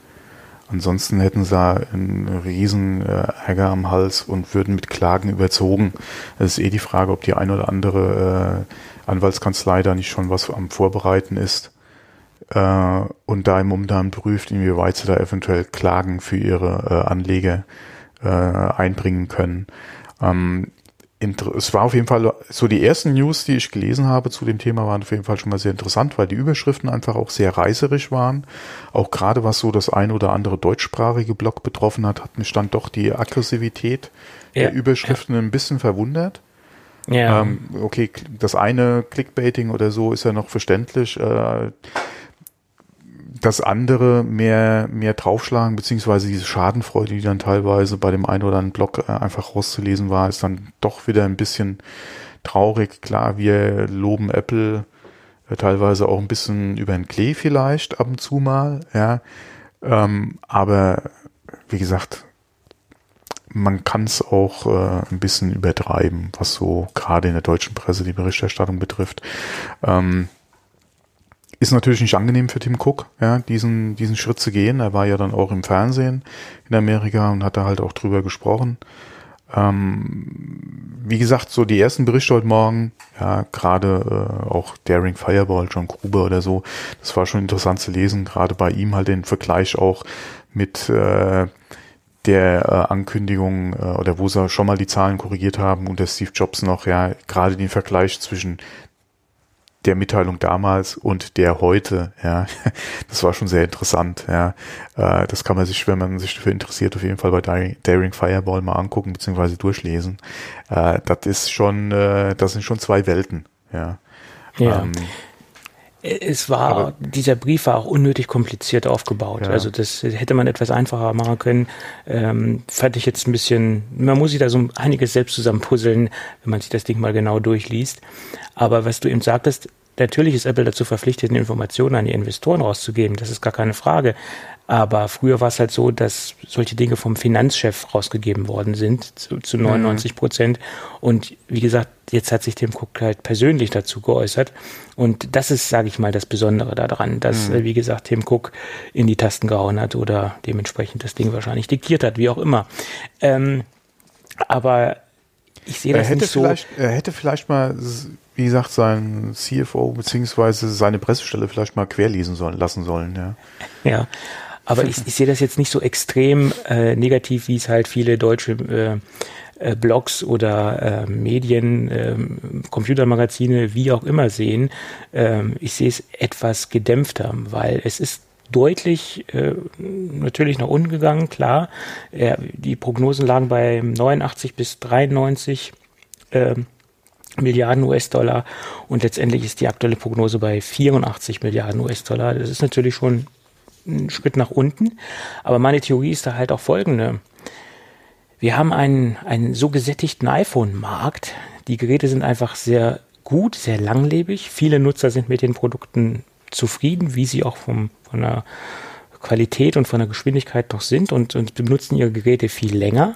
Ansonsten hätten sie einen riesen äh, Ärger am Hals und würden mit Klagen überzogen. Es ist eh die Frage, ob die ein oder andere äh, Anwaltskanzlei da nicht schon was am Vorbereiten ist äh, und da im Umgang prüft, inwieweit sie da eventuell Klagen für ihre äh, Anleger äh, einbringen können. Ähm, es war auf jeden Fall so die ersten News, die ich gelesen habe zu dem Thema, waren auf jeden Fall schon mal sehr interessant, weil die Überschriften einfach auch sehr reißerisch waren. Auch gerade was so das ein oder andere deutschsprachige Blog betroffen hat, hat mich dann doch die Aggressivität ja. der Überschriften ein bisschen verwundert. Ja. Ähm, okay, das eine Clickbaiting oder so ist ja noch verständlich. Äh, das andere mehr, mehr draufschlagen, beziehungsweise diese Schadenfreude, die dann teilweise bei dem einen oder anderen Blog äh, einfach rauszulesen war, ist dann doch wieder ein bisschen traurig. Klar, wir loben Apple äh, teilweise auch ein bisschen über den Klee vielleicht ab und zu mal, ja. Ähm, aber wie gesagt, man kann es auch äh, ein bisschen übertreiben, was so gerade in der deutschen Presse die Berichterstattung betrifft. Ähm, ist natürlich nicht angenehm für Tim Cook, ja, diesen, diesen Schritt zu gehen. Er war ja dann auch im Fernsehen in Amerika und hat da halt auch drüber gesprochen. Ähm, wie gesagt, so die ersten Berichte heute Morgen, ja, gerade äh, auch Daring Fireball, John Gruber oder so, das war schon interessant zu lesen, gerade bei ihm halt den Vergleich auch mit äh, der äh, Ankündigung äh, oder wo sie schon mal die Zahlen korrigiert haben und der Steve Jobs noch, ja, gerade den Vergleich zwischen der Mitteilung damals und der heute, ja, [laughs] das war schon sehr interessant, ja. Äh, das kann man sich, wenn man sich dafür interessiert, auf jeden Fall bei Daring Fireball mal angucken bzw. durchlesen. Äh, das ist schon, äh, das sind schon zwei Welten, ja. Ja. Ähm, Es war, Aber dieser Brief war auch unnötig kompliziert aufgebaut. Ja. Also das hätte man etwas einfacher machen können. Ähm, fand ich jetzt ein bisschen, man muss sich da so einiges selbst zusammenpuzzeln, wenn man sich das Ding mal genau durchliest. Aber was du eben sagtest, natürlich ist Apple dazu verpflichtet, Informationen an die Investoren rauszugeben. Das ist gar keine Frage. Aber früher war es halt so, dass solche Dinge vom Finanzchef rausgegeben worden sind, zu, zu 99 Prozent. Mhm. Und wie gesagt, jetzt hat sich Tim Cook halt persönlich dazu geäußert. Und das ist, sage ich mal, das Besondere daran, dass, mhm. wie gesagt, Tim Cook in die Tasten gehauen hat oder dementsprechend das Ding wahrscheinlich diktiert hat, wie auch immer. Ähm, aber ich sehe das nicht so. Er hätte vielleicht mal, wie gesagt, sein CFO beziehungsweise seine Pressestelle vielleicht mal querlesen sollen, lassen sollen, ja. Ja, aber ich, ich sehe das jetzt nicht so extrem äh, negativ, wie es halt viele deutsche äh, äh, Blogs oder äh, Medien, äh, Computermagazine, wie auch immer sehen. Äh, ich sehe es etwas gedämpfter, weil es ist deutlich äh, natürlich nach unten gegangen, klar. Äh, die Prognosen lagen bei 89 bis 93 äh, Milliarden US-Dollar und letztendlich ist die aktuelle Prognose bei 84 Milliarden US-Dollar. Das ist natürlich schon einen Schritt nach unten. Aber meine Theorie ist da halt auch folgende. Wir haben einen, einen so gesättigten iPhone-Markt. Die Geräte sind einfach sehr gut, sehr langlebig. Viele Nutzer sind mit den Produkten zufrieden, wie sie auch vom, von der Qualität und von der Geschwindigkeit noch sind und, und benutzen ihre Geräte viel länger.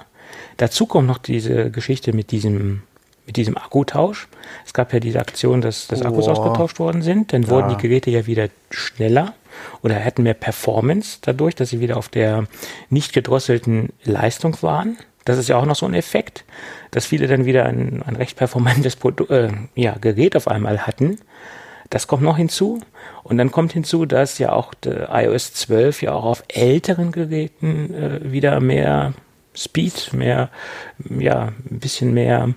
Dazu kommt noch diese Geschichte mit diesem mit diesem Akkutausch. Es gab ja diese Aktion, dass, dass Akkus oh. ausgetauscht worden sind. Dann ja. wurden die Geräte ja wieder schneller oder hätten mehr Performance dadurch, dass sie wieder auf der nicht gedrosselten Leistung waren. Das ist ja auch noch so ein Effekt, dass viele dann wieder ein, ein recht performantes Produ äh, ja, Gerät auf einmal hatten. Das kommt noch hinzu. Und dann kommt hinzu, dass ja auch iOS 12 ja auch auf älteren Geräten äh, wieder mehr Speed, mehr, ja, ein bisschen mehr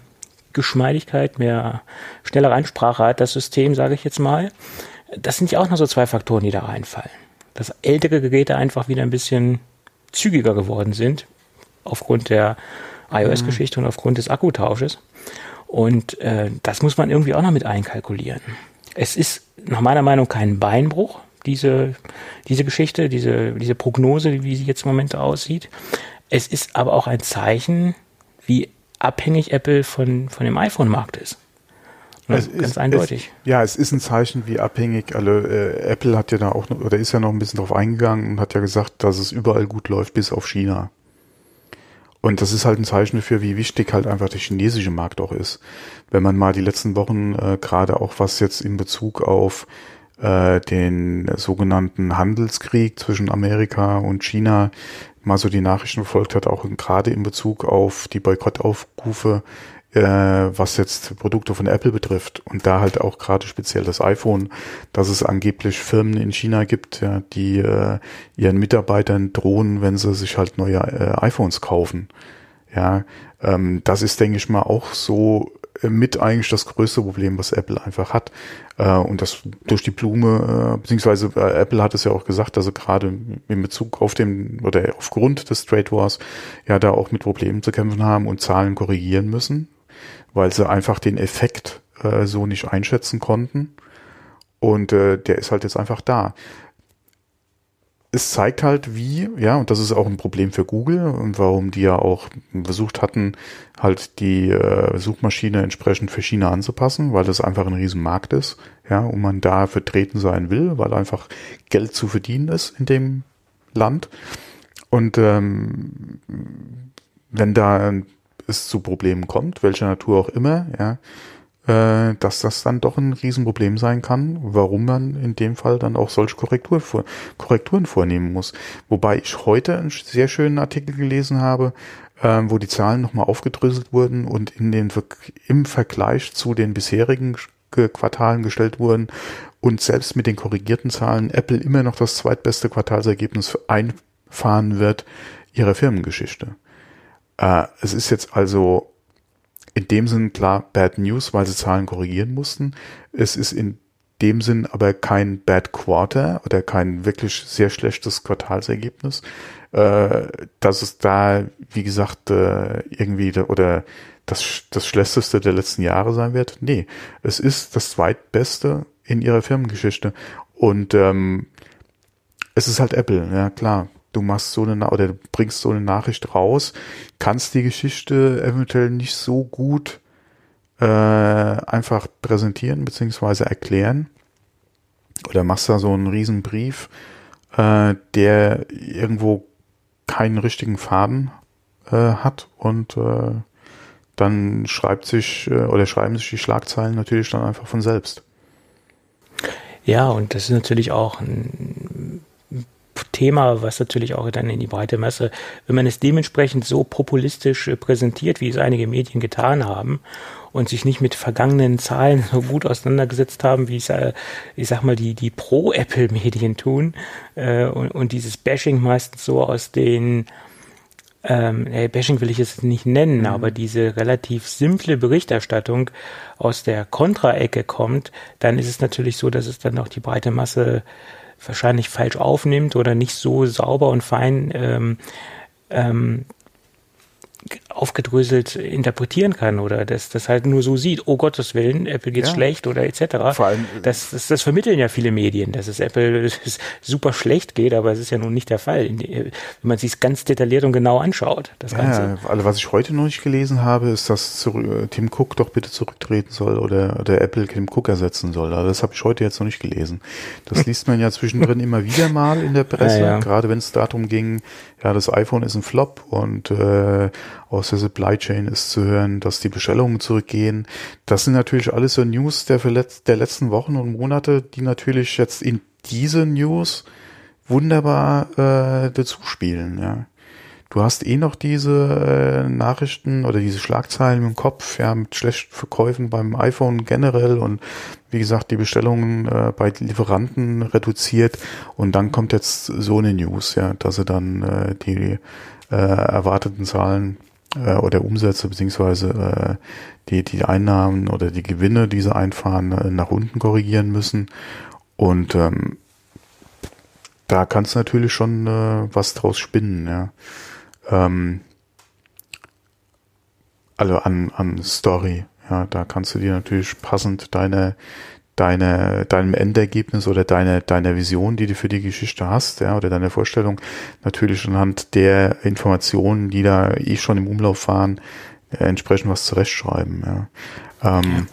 Geschmeidigkeit, mehr schnellere Ansprache hat das System, sage ich jetzt mal das sind ja auch noch so zwei Faktoren, die da reinfallen. Dass ältere Geräte einfach wieder ein bisschen zügiger geworden sind, aufgrund der iOS-Geschichte und aufgrund des Akkutausches. Und äh, das muss man irgendwie auch noch mit einkalkulieren. Es ist nach meiner Meinung kein Beinbruch, diese, diese Geschichte, diese, diese Prognose, wie sie jetzt im Moment aussieht. Es ist aber auch ein Zeichen, wie abhängig Apple von, von dem iPhone-Markt ist. Ja, es ganz ist, eindeutig. Es, ja, es ist ein Zeichen, wie abhängig alle. Äh, Apple hat ja da auch noch, oder ist ja noch ein bisschen drauf eingegangen und hat ja gesagt, dass es überall gut läuft, bis auf China. Und das ist halt ein Zeichen dafür, wie wichtig halt einfach der chinesische Markt auch ist. Wenn man mal die letzten Wochen äh, gerade auch was jetzt in Bezug auf äh, den sogenannten Handelskrieg zwischen Amerika und China mal so die Nachrichten verfolgt hat, auch gerade in Bezug auf die Boykottaufrufe äh, was jetzt Produkte von Apple betrifft und da halt auch gerade speziell das iPhone, dass es angeblich Firmen in China gibt, ja, die äh, ihren Mitarbeitern drohen, wenn sie sich halt neue äh, iPhones kaufen. Ja, ähm, das ist, denke ich mal, auch so mit eigentlich das größte Problem, was Apple einfach hat. Äh, und das durch die Blume, äh, beziehungsweise äh, Apple hat es ja auch gesagt, dass sie gerade in Bezug auf den oder aufgrund des Trade Wars ja da auch mit Problemen zu kämpfen haben und Zahlen korrigieren müssen weil sie einfach den Effekt äh, so nicht einschätzen konnten. Und äh, der ist halt jetzt einfach da. Es zeigt halt, wie, ja, und das ist auch ein Problem für Google und warum die ja auch versucht hatten, halt die äh, Suchmaschine entsprechend für China anzupassen, weil das einfach ein Riesenmarkt ist, ja, und man da vertreten sein will, weil einfach Geld zu verdienen ist in dem Land. Und ähm, wenn da es zu Problemen kommt, welcher Natur auch immer, ja, äh, dass das dann doch ein Riesenproblem sein kann, warum man in dem Fall dann auch solche Korrektur vor, Korrekturen vornehmen muss. Wobei ich heute einen sehr schönen Artikel gelesen habe, äh, wo die Zahlen nochmal aufgedröselt wurden und in den, im Vergleich zu den bisherigen Quartalen gestellt wurden und selbst mit den korrigierten Zahlen Apple immer noch das zweitbeste Quartalsergebnis einfahren wird ihrer Firmengeschichte. Äh, es ist jetzt also in dem Sinn klar Bad News, weil sie Zahlen korrigieren mussten. Es ist in dem Sinn aber kein Bad Quarter oder kein wirklich sehr schlechtes Quartalsergebnis, äh, dass es da, wie gesagt, äh, irgendwie oder das, das schlechteste der letzten Jahre sein wird. Nee, es ist das zweitbeste in ihrer Firmengeschichte. Und ähm, es ist halt Apple, ja klar. Du machst so eine oder du bringst so eine Nachricht raus, kannst die Geschichte eventuell nicht so gut äh, einfach präsentieren beziehungsweise erklären. Oder machst da so einen riesen Brief, äh, der irgendwo keinen richtigen Faden äh, hat und äh, dann schreibt sich äh, oder schreiben sich die Schlagzeilen natürlich dann einfach von selbst. Ja, und das ist natürlich auch ein Thema, was natürlich auch dann in die breite Masse, wenn man es dementsprechend so populistisch äh, präsentiert, wie es einige Medien getan haben und sich nicht mit vergangenen Zahlen so gut auseinandergesetzt haben, wie es, äh, ich sag mal, die, die Pro-Apple-Medien tun äh, und, und dieses Bashing meistens so aus den ähm, äh, Bashing will ich es nicht nennen, mhm. aber diese relativ simple Berichterstattung aus der Kontraecke kommt, dann ist es natürlich so, dass es dann auch die breite Masse wahrscheinlich falsch aufnimmt oder nicht so sauber und fein ähm, ähm, aufgedröselt interpretieren kann oder das, das halt nur so sieht, oh Gottes Willen, Apple geht's ja. schlecht oder etc. Vor allem, äh, das, das, das vermitteln ja viele Medien, dass es Apple [laughs] super schlecht geht, aber es ist ja nun nicht der Fall, wenn man sich ganz detailliert und genau anschaut. Das ja, Ganze. Also was ich heute noch nicht gelesen habe, ist, dass Tim Cook doch bitte zurücktreten soll oder, oder Apple Tim Cook ersetzen soll. Also das habe ich heute jetzt noch nicht gelesen. Das [laughs] liest man ja zwischendrin immer wieder mal in der Presse, ja, gerade wenn es darum ging, ja, das iPhone ist ein Flop und äh, aus der Supply Chain ist zu hören, dass die Bestellungen zurückgehen. Das sind natürlich alles so News der, der letzten Wochen und Monate, die natürlich jetzt in diese News wunderbar äh, dazu spielen. Ja. Du hast eh noch diese äh, Nachrichten oder diese Schlagzeilen im Kopf, ja, mit schlechten Verkäufen beim iPhone generell und wie gesagt, die Bestellungen äh, bei Lieferanten reduziert und dann kommt jetzt so eine News, ja, dass sie dann äh, die äh, erwarteten Zahlen äh, oder Umsätze beziehungsweise äh, die, die Einnahmen oder die Gewinne, die sie einfahren, äh, nach unten korrigieren müssen. Und ähm, da kannst du natürlich schon äh, was draus spinnen, ja. Ähm, also an, an Story, ja, da kannst du dir natürlich passend deine deine, deinem Endergebnis oder deine, deiner Vision, die du für die Geschichte hast, ja, oder deine Vorstellung, natürlich anhand der Informationen, die da eh schon im Umlauf waren, äh, entsprechend was zurechtschreiben, ja. Ähm,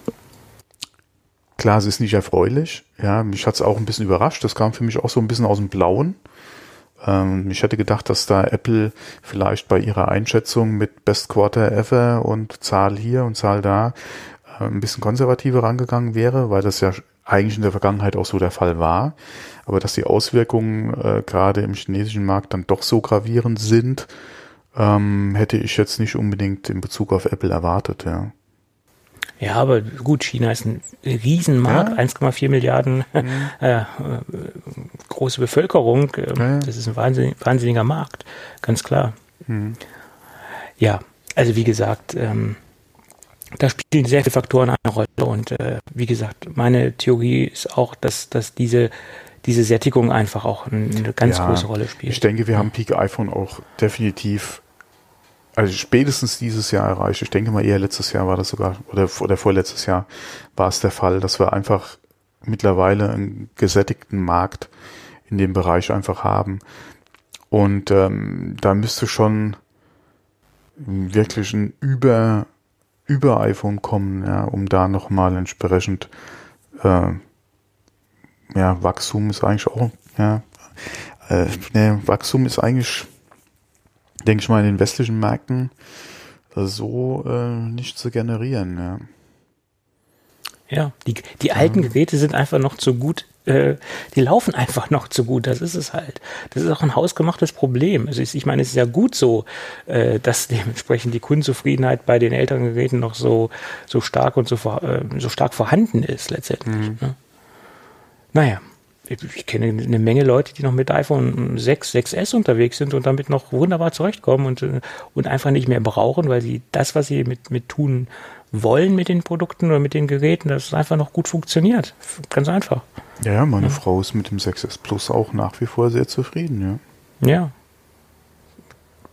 klar, es ist nicht erfreulich, ja, mich hat es auch ein bisschen überrascht, das kam für mich auch so ein bisschen aus dem Blauen. Ähm, ich hätte gedacht, dass da Apple vielleicht bei ihrer Einschätzung mit Best Quarter Ever und Zahl hier und Zahl da ein bisschen konservativer rangegangen wäre, weil das ja eigentlich in der Vergangenheit auch so der Fall war. Aber dass die Auswirkungen äh, gerade im chinesischen Markt dann doch so gravierend sind, ähm, hätte ich jetzt nicht unbedingt in Bezug auf Apple erwartet, ja. Ja, aber gut, China ist ein Riesenmarkt, ja. 1,4 Milliarden mhm. [laughs] äh, große Bevölkerung. Äh, ja. Das ist ein wahnsinnig, wahnsinniger Markt, ganz klar. Mhm. Ja, also wie gesagt, ähm, da spielen sehr viele Faktoren eine Rolle. Und äh, wie gesagt, meine Theorie ist auch, dass, dass diese, diese Sättigung einfach auch eine ganz ja, große Rolle spielt. Ich denke, wir haben Peak iPhone auch definitiv, also spätestens dieses Jahr erreicht. Ich denke mal eher letztes Jahr war das sogar, oder, oder vorletztes Jahr war es der Fall, dass wir einfach mittlerweile einen gesättigten Markt in dem Bereich einfach haben. Und ähm, da müsste schon wirklich ein über über iPhone kommen, ja, um da nochmal entsprechend äh, ja, Wachstum ist eigentlich auch, ja, äh, ne, Wachstum ist eigentlich, denke ich mal, in den westlichen Märkten so äh, nicht zu generieren, ja. Ja, die, die alten Geräte sind einfach noch zu gut äh, die laufen einfach noch zu gut. Das ist es halt. Das ist auch ein hausgemachtes Problem. Also ich, meine, es ist ja gut so, äh, dass dementsprechend die Kundenzufriedenheit bei den älteren Geräten noch so, so stark und so, äh, so stark vorhanden ist letztendlich. Mhm. Ne? Naja. Ich, ich kenne eine Menge Leute, die noch mit iPhone 6, 6S unterwegs sind und damit noch wunderbar zurechtkommen und, und einfach nicht mehr brauchen, weil sie das, was sie mit, mit tun wollen mit den Produkten oder mit den Geräten, dass es einfach noch gut funktioniert. Ganz einfach. Ja, meine ja. Frau ist mit dem 6S Plus auch nach wie vor sehr zufrieden, ja. Ja.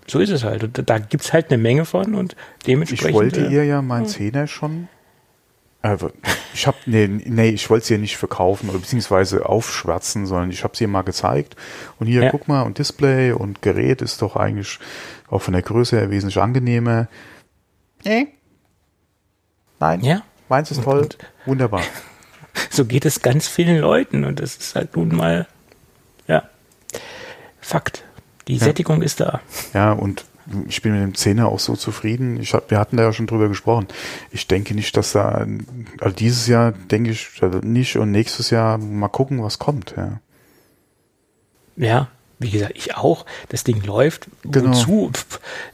So ist es halt. Und da gibt es halt eine Menge von und dementsprechend. Ich wollte äh, ihr ja mein ja. 10er schon Also, ich habe nee, nee, ich wollte sie ja nicht verkaufen oder beziehungsweise aufschwatzen, sondern ich habe sie mal gezeigt. Und hier, ja. guck mal, und Display und Gerät ist doch eigentlich auch von der Größe her wesentlich angenehmer. Nee. Nein. Ja. Meins ist toll. Und, Wunderbar. [laughs] So geht es ganz vielen Leuten und das ist halt nun mal, ja, Fakt. Die ja. Sättigung ist da. Ja, und ich bin mit dem Zehner auch so zufrieden. Ich hab, wir hatten da ja schon drüber gesprochen. Ich denke nicht, dass da, also dieses Jahr denke ich nicht und nächstes Jahr mal gucken, was kommt. Ja, ja wie gesagt, ich auch. Das Ding läuft. Genau. Wozu?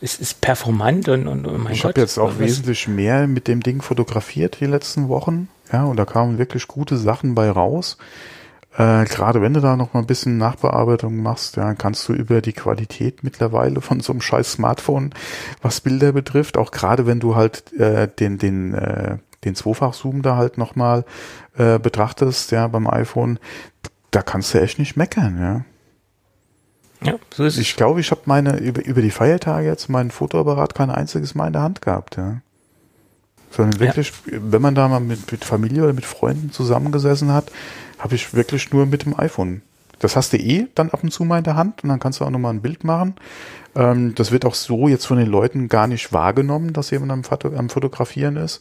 Es ist performant und, und oh mein Ich habe jetzt auch wesentlich mehr mit dem Ding fotografiert die letzten Wochen. Ja, und da kamen wirklich gute Sachen bei raus. Äh, Gerade wenn du da noch mal ein bisschen Nachbearbeitung machst, ja, kannst du über die Qualität mittlerweile von so einem scheiß Smartphone, was Bilder betrifft, auch gerade wenn du halt äh, den, den, äh, den Zweifach-Zoom da halt nochmal äh, betrachtest, ja, beim iPhone, da kannst du echt nicht meckern, ja. Ja, so ist es. Ich glaube, ich habe meine, über, über die Feiertage jetzt meinen Fotoapparat kein einziges Mal in der Hand gehabt, ja. Sondern wirklich, ja. wenn man da mal mit, mit Familie oder mit Freunden zusammengesessen hat, habe ich wirklich nur mit dem iPhone. Das hast du eh dann ab und zu mal in der Hand und dann kannst du auch nochmal ein Bild machen. Ähm, das wird auch so jetzt von den Leuten gar nicht wahrgenommen, dass jemand am, Foto am Fotografieren ist.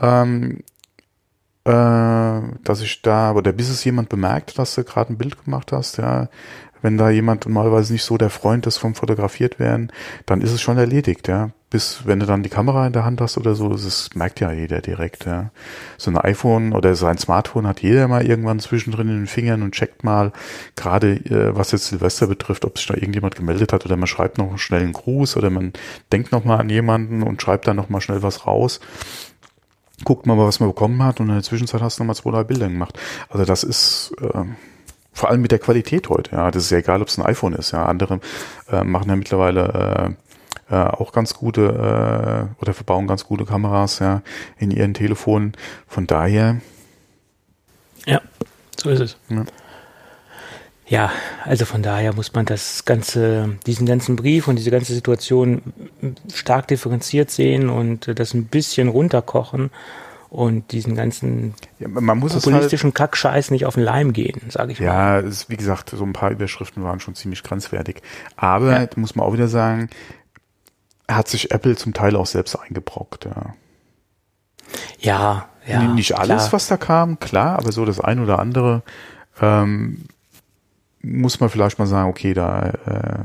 Ähm, äh, dass ich da, oder bis es jemand bemerkt, dass du gerade ein Bild gemacht hast, ja, wenn da jemand normalerweise nicht so der Freund ist vom fotografiert werden, dann ist es schon erledigt, ja. Bis wenn du dann die Kamera in der Hand hast oder so, das merkt ja jeder direkt, ja. So ein iPhone oder sein Smartphone hat jeder mal irgendwann zwischendrin in den Fingern und checkt mal, gerade äh, was jetzt Silvester betrifft, ob sich da irgendjemand gemeldet hat oder man schreibt noch schnell einen Gruß oder man denkt noch mal an jemanden und schreibt dann noch mal schnell was raus guckt mal, was man bekommen hat und in der Zwischenzeit hast du nochmal zwei, drei Bilder gemacht. Also das ist, äh, vor allem mit der Qualität heute. Ja, das ist ja egal, ob es ein iPhone ist. Ja, andere äh, machen ja mittlerweile äh, äh, auch ganz gute äh, oder verbauen ganz gute Kameras ja in ihren Telefonen. Von daher. Ja, so ist es. Ja. Ja, also von daher muss man das ganze, diesen ganzen Brief und diese ganze Situation stark differenziert sehen und das ein bisschen runterkochen und diesen ganzen ja, man muss populistischen halt, Kackscheiß nicht auf den Leim gehen, sage ich ja, mal. Ja, wie gesagt, so ein paar Überschriften waren schon ziemlich grenzwertig. Aber ja. muss man auch wieder sagen, hat sich Apple zum Teil auch selbst eingebrockt, ja. Ja, ja. Nicht alles, klar. was da kam, klar, aber so das ein oder andere ähm, muss man vielleicht mal sagen, okay, da äh,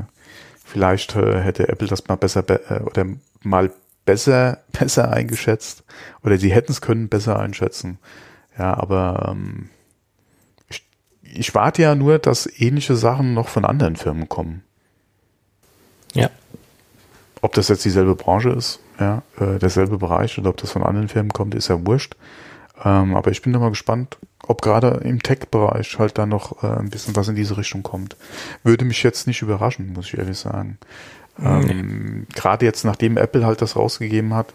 vielleicht äh, hätte Apple das mal besser be äh, oder mal besser, [laughs] besser eingeschätzt oder sie hätten es können besser einschätzen. Ja, aber ähm, ich, ich warte ja nur, dass ähnliche Sachen noch von anderen Firmen kommen. Ja. Ob das jetzt dieselbe Branche ist, ja, äh, derselbe Bereich oder ob das von anderen Firmen kommt, ist ja wurscht. Ähm, aber ich bin da mal gespannt, ob gerade im Tech-Bereich halt da noch äh, ein bisschen was in diese Richtung kommt. Würde mich jetzt nicht überraschen, muss ich ehrlich sagen. Ähm, Gerade jetzt, nachdem Apple halt das rausgegeben hat,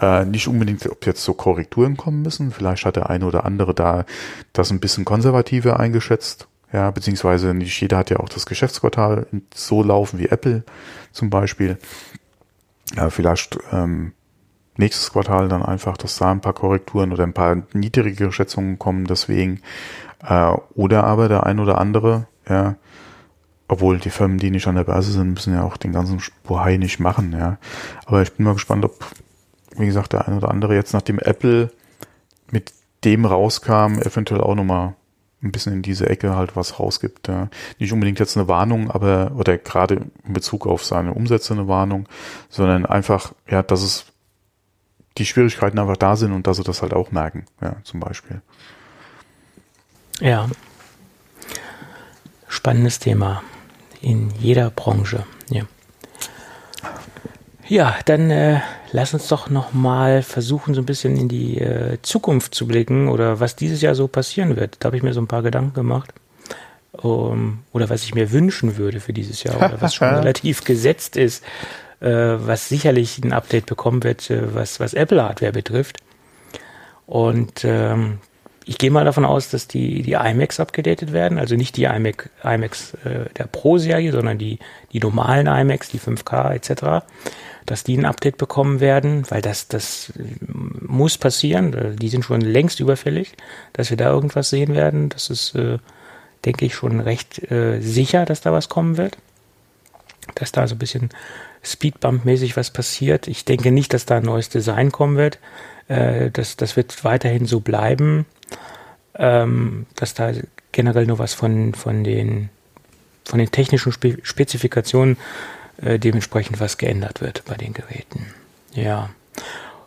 äh, nicht unbedingt, ob jetzt so Korrekturen kommen müssen. Vielleicht hat der eine oder andere da das ein bisschen konservativer eingeschätzt. Ja, beziehungsweise nicht jeder hat ja auch das Geschäftsquartal so laufen wie Apple zum Beispiel. Ja, vielleicht ähm, nächstes Quartal dann einfach, dass da ein paar Korrekturen oder ein paar niedrigere Schätzungen kommen, deswegen. Äh, oder aber der ein oder andere, ja, obwohl die Firmen, die nicht an der Börse sind, müssen ja auch den ganzen Bohai nicht machen, ja. Aber ich bin mal gespannt, ob, wie gesagt, der eine oder andere jetzt, nachdem Apple mit dem rauskam, eventuell auch nochmal ein bisschen in diese Ecke halt was rausgibt. Ja. Nicht unbedingt jetzt eine Warnung, aber, oder gerade in Bezug auf seine Umsätze eine Warnung, sondern einfach, ja, dass es die Schwierigkeiten einfach da sind und dass sie das halt auch merken, ja, zum Beispiel. Ja. Spannendes Thema in jeder Branche. Ja, ja dann äh, lass uns doch noch mal versuchen, so ein bisschen in die äh, Zukunft zu blicken oder was dieses Jahr so passieren wird. Da habe ich mir so ein paar Gedanken gemacht. Um, oder was ich mir wünschen würde für dieses Jahr oder was schon [laughs] relativ gesetzt ist, äh, was sicherlich ein Update bekommen wird, äh, was, was Apple Hardware betrifft. Und ähm, ich gehe mal davon aus, dass die, die iMacs abgedatet werden, also nicht die iMac, iMacs äh, der Pro-Serie, sondern die, die normalen iMacs, die 5K etc., dass die ein Update bekommen werden, weil das, das muss passieren. Die sind schon längst überfällig, dass wir da irgendwas sehen werden. Das ist, äh, denke ich, schon recht äh, sicher, dass da was kommen wird. Dass da so ein bisschen Speedbump-mäßig was passiert. Ich denke nicht, dass da ein neues Design kommen wird. Äh, das, das wird weiterhin so bleiben, ähm, dass da generell nur was von, von, den, von den technischen Spe Spezifikationen äh, dementsprechend was geändert wird bei den Geräten. Ja.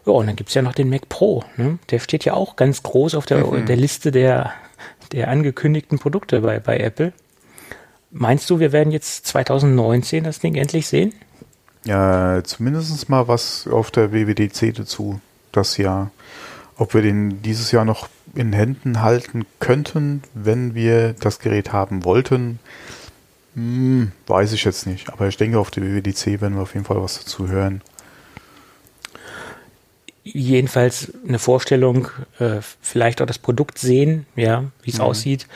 Ja, und dann gibt es ja noch den Mac Pro. Ne? Der steht ja auch ganz groß auf der, mhm. der Liste der, der angekündigten Produkte bei, bei Apple. Meinst du, wir werden jetzt 2019 das Ding endlich sehen? Ja, zumindest mal was auf der WWDC dazu, das Jahr. Ob wir den dieses Jahr noch in Händen halten könnten, wenn wir das Gerät haben wollten, hm, weiß ich jetzt nicht. Aber ich denke, auf der WWDC werden wir auf jeden Fall was dazu hören. Jedenfalls eine Vorstellung, äh, vielleicht auch das Produkt sehen, ja, wie es mhm. aussieht.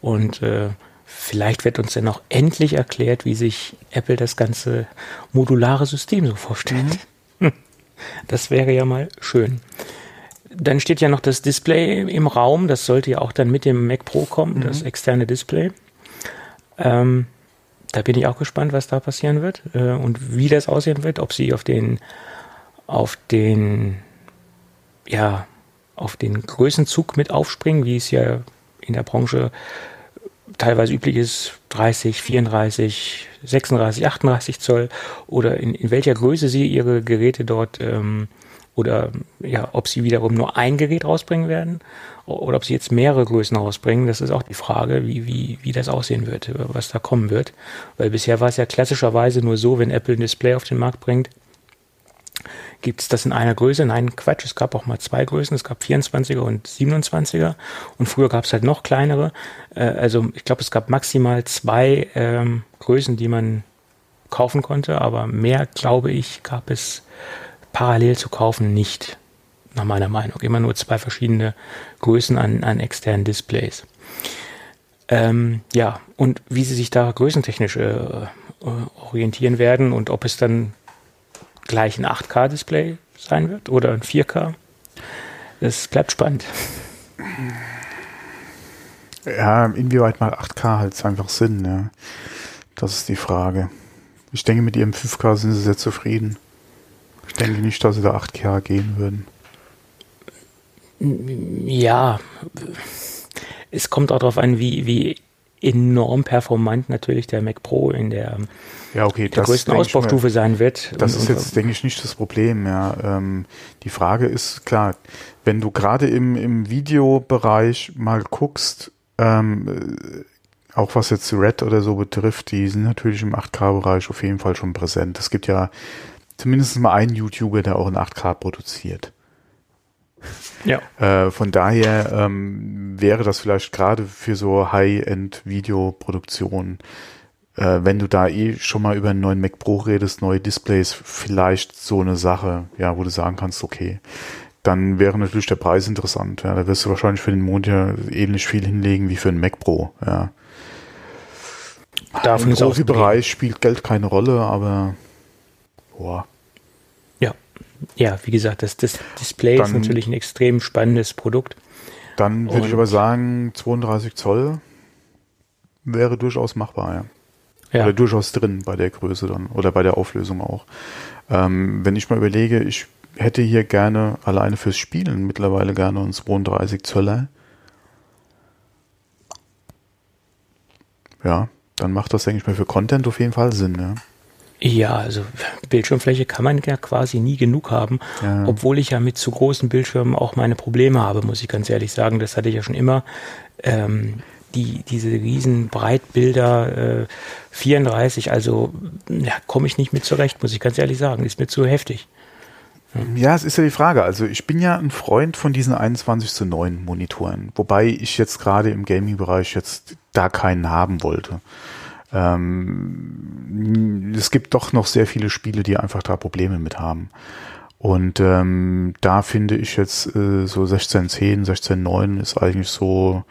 Und äh, Vielleicht wird uns dann auch endlich erklärt, wie sich Apple das ganze modulare System so vorstellt. Mhm. [laughs] Das wäre ja mal schön. Dann steht ja noch das Display im Raum. Das sollte ja auch dann mit dem Mac Pro kommen, mhm. das externe Display. Ähm, da bin ich auch gespannt, was da passieren wird äh, und wie das aussehen wird. Ob sie auf den, auf den, ja, auf den Größenzug mit aufspringen, wie es ja in der Branche teilweise üblich ist, 30, 34, 36, 38 Zoll oder in, in welcher Größe Sie Ihre Geräte dort ähm, oder ja, ob Sie wiederum nur ein Gerät rausbringen werden oder ob Sie jetzt mehrere Größen rausbringen, das ist auch die Frage, wie, wie, wie das aussehen wird, was da kommen wird. Weil bisher war es ja klassischerweise nur so, wenn Apple ein Display auf den Markt bringt, gibt es das in einer Größe. Nein, Quatsch, es gab auch mal zwei Größen, es gab 24er und 27er und früher gab es halt noch kleinere. Äh, also ich glaube, es gab maximal zwei ähm, Größen, die man kaufen konnte, aber mehr, glaube ich, gab es parallel zu kaufen nicht, nach meiner Meinung. Immer nur zwei verschiedene Größen an, an externen Displays. Ähm, ja, und wie sie sich da größentechnisch äh, äh orientieren werden und ob es dann gleich ein 8K-Display sein wird oder ein 4K. Das bleibt spannend. Ja, inwieweit macht 8K halt einfach Sinn, ja. Das ist die Frage. Ich denke, mit ihrem 5K sind sie sehr zufrieden. Ich denke nicht, dass sie da 8K gehen würden. Ja, es kommt auch darauf an, wie, wie enorm performant natürlich der Mac Pro in der, ja, okay, der größten Ausbaustufe sein wird. Das und, ist jetzt, denke ich, nicht das Problem. Ja. Ähm, die Frage ist, klar, wenn du gerade im, im Videobereich mal guckst, ähm, äh, auch was jetzt Red oder so betrifft, die sind natürlich im 8K-Bereich auf jeden Fall schon präsent. Es gibt ja zumindest mal einen YouTuber, der auch in 8K produziert. Ja. [laughs] Äh, von daher ähm, wäre das vielleicht gerade für so High-End-Videoproduktion, äh, wenn du da eh schon mal über einen neuen Mac Pro redest, neue Displays, vielleicht so eine Sache, ja, wo du sagen kannst, okay, dann wäre natürlich der Preis interessant. Ja, da wirst du wahrscheinlich für den Monitor ähnlich viel hinlegen wie für einen Mac Pro. Ja. Davon Im Profi-Bereich spielt Geld keine Rolle, aber boah, ja, wie gesagt, das, das Display dann, ist natürlich ein extrem spannendes Produkt. Dann würde ich aber sagen, 32 Zoll wäre durchaus machbar, ja. ja. Oder durchaus drin bei der Größe dann oder bei der Auflösung auch. Ähm, wenn ich mal überlege, ich hätte hier gerne alleine fürs Spielen mittlerweile gerne einen 32 Zöller. Ja, dann macht das, denke ich mal, für Content auf jeden Fall Sinn, ja. Ja, also Bildschirmfläche kann man ja quasi nie genug haben, ja. obwohl ich ja mit zu großen Bildschirmen auch meine Probleme habe, muss ich ganz ehrlich sagen. Das hatte ich ja schon immer. Ähm, die, diese riesen Breitbilder, äh, 34, also ja, komme ich nicht mit zurecht, muss ich ganz ehrlich sagen. Ist mir zu heftig. Ja, es ist ja die Frage. Also ich bin ja ein Freund von diesen 21 zu 9 Monitoren, wobei ich jetzt gerade im Gaming-Bereich jetzt da keinen haben wollte. Ähm, es gibt doch noch sehr viele Spiele, die einfach da Probleme mit haben. Und ähm, da finde ich jetzt äh, so 16.10, 16.9 ist eigentlich so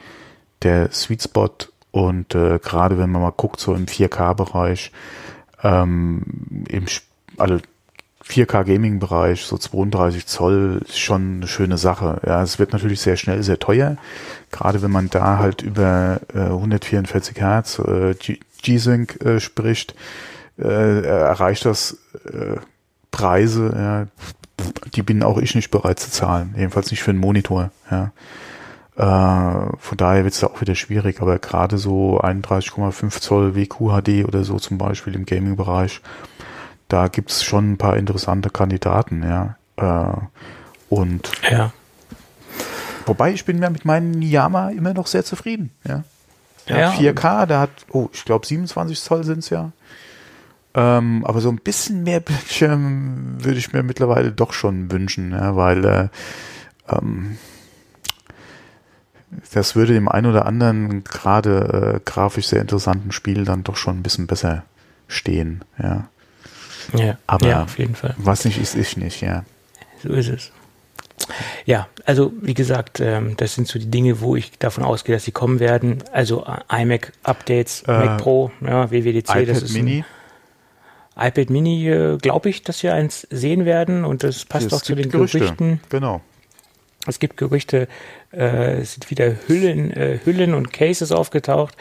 der Sweet Spot. Und äh, gerade wenn man mal guckt, so im 4K-Bereich, ähm, im also 4K Gaming Bereich, so 32 Zoll, ist schon eine schöne Sache. Ja, es wird natürlich sehr schnell, sehr teuer. Gerade wenn man da halt über äh, 144 Hertz äh, G-Sync äh, spricht, äh, erreicht das äh, Preise, ja, die bin auch ich nicht bereit zu zahlen. Jedenfalls nicht für einen Monitor. Ja. Äh, von daher wird es da auch wieder schwierig, aber gerade so 31,5 Zoll WQHD oder so zum Beispiel im Gaming-Bereich, da gibt es schon ein paar interessante Kandidaten, ja. Äh, und ja. wobei ich bin ja mit meinem Niyama immer noch sehr zufrieden, ja. Ja 4K, der hat, oh, ich glaube 27 Zoll sind es ja. Ähm, aber so ein bisschen mehr Bildschirm würde ich mir mittlerweile doch schon wünschen, ja, weil äh, ähm, das würde dem einen oder anderen gerade äh, grafisch sehr interessanten Spiel dann doch schon ein bisschen besser stehen, ja. Ja, aber ja, auf jeden Fall. Was nicht ist, ist nicht, ja. So ist es. Ja, also wie gesagt, ähm, das sind so die Dinge, wo ich davon ausgehe, dass sie kommen werden. Also äh, iMac-Updates, äh, Mac Pro, ja, WWDC, iPad das ist Mini. iPad Mini, äh, glaube ich, dass wir eins sehen werden und das passt auch zu den Gerüchte. Gerüchten. Genau. Es gibt Gerüchte, äh, es sind wieder Hüllen, äh, Hüllen und Cases aufgetaucht,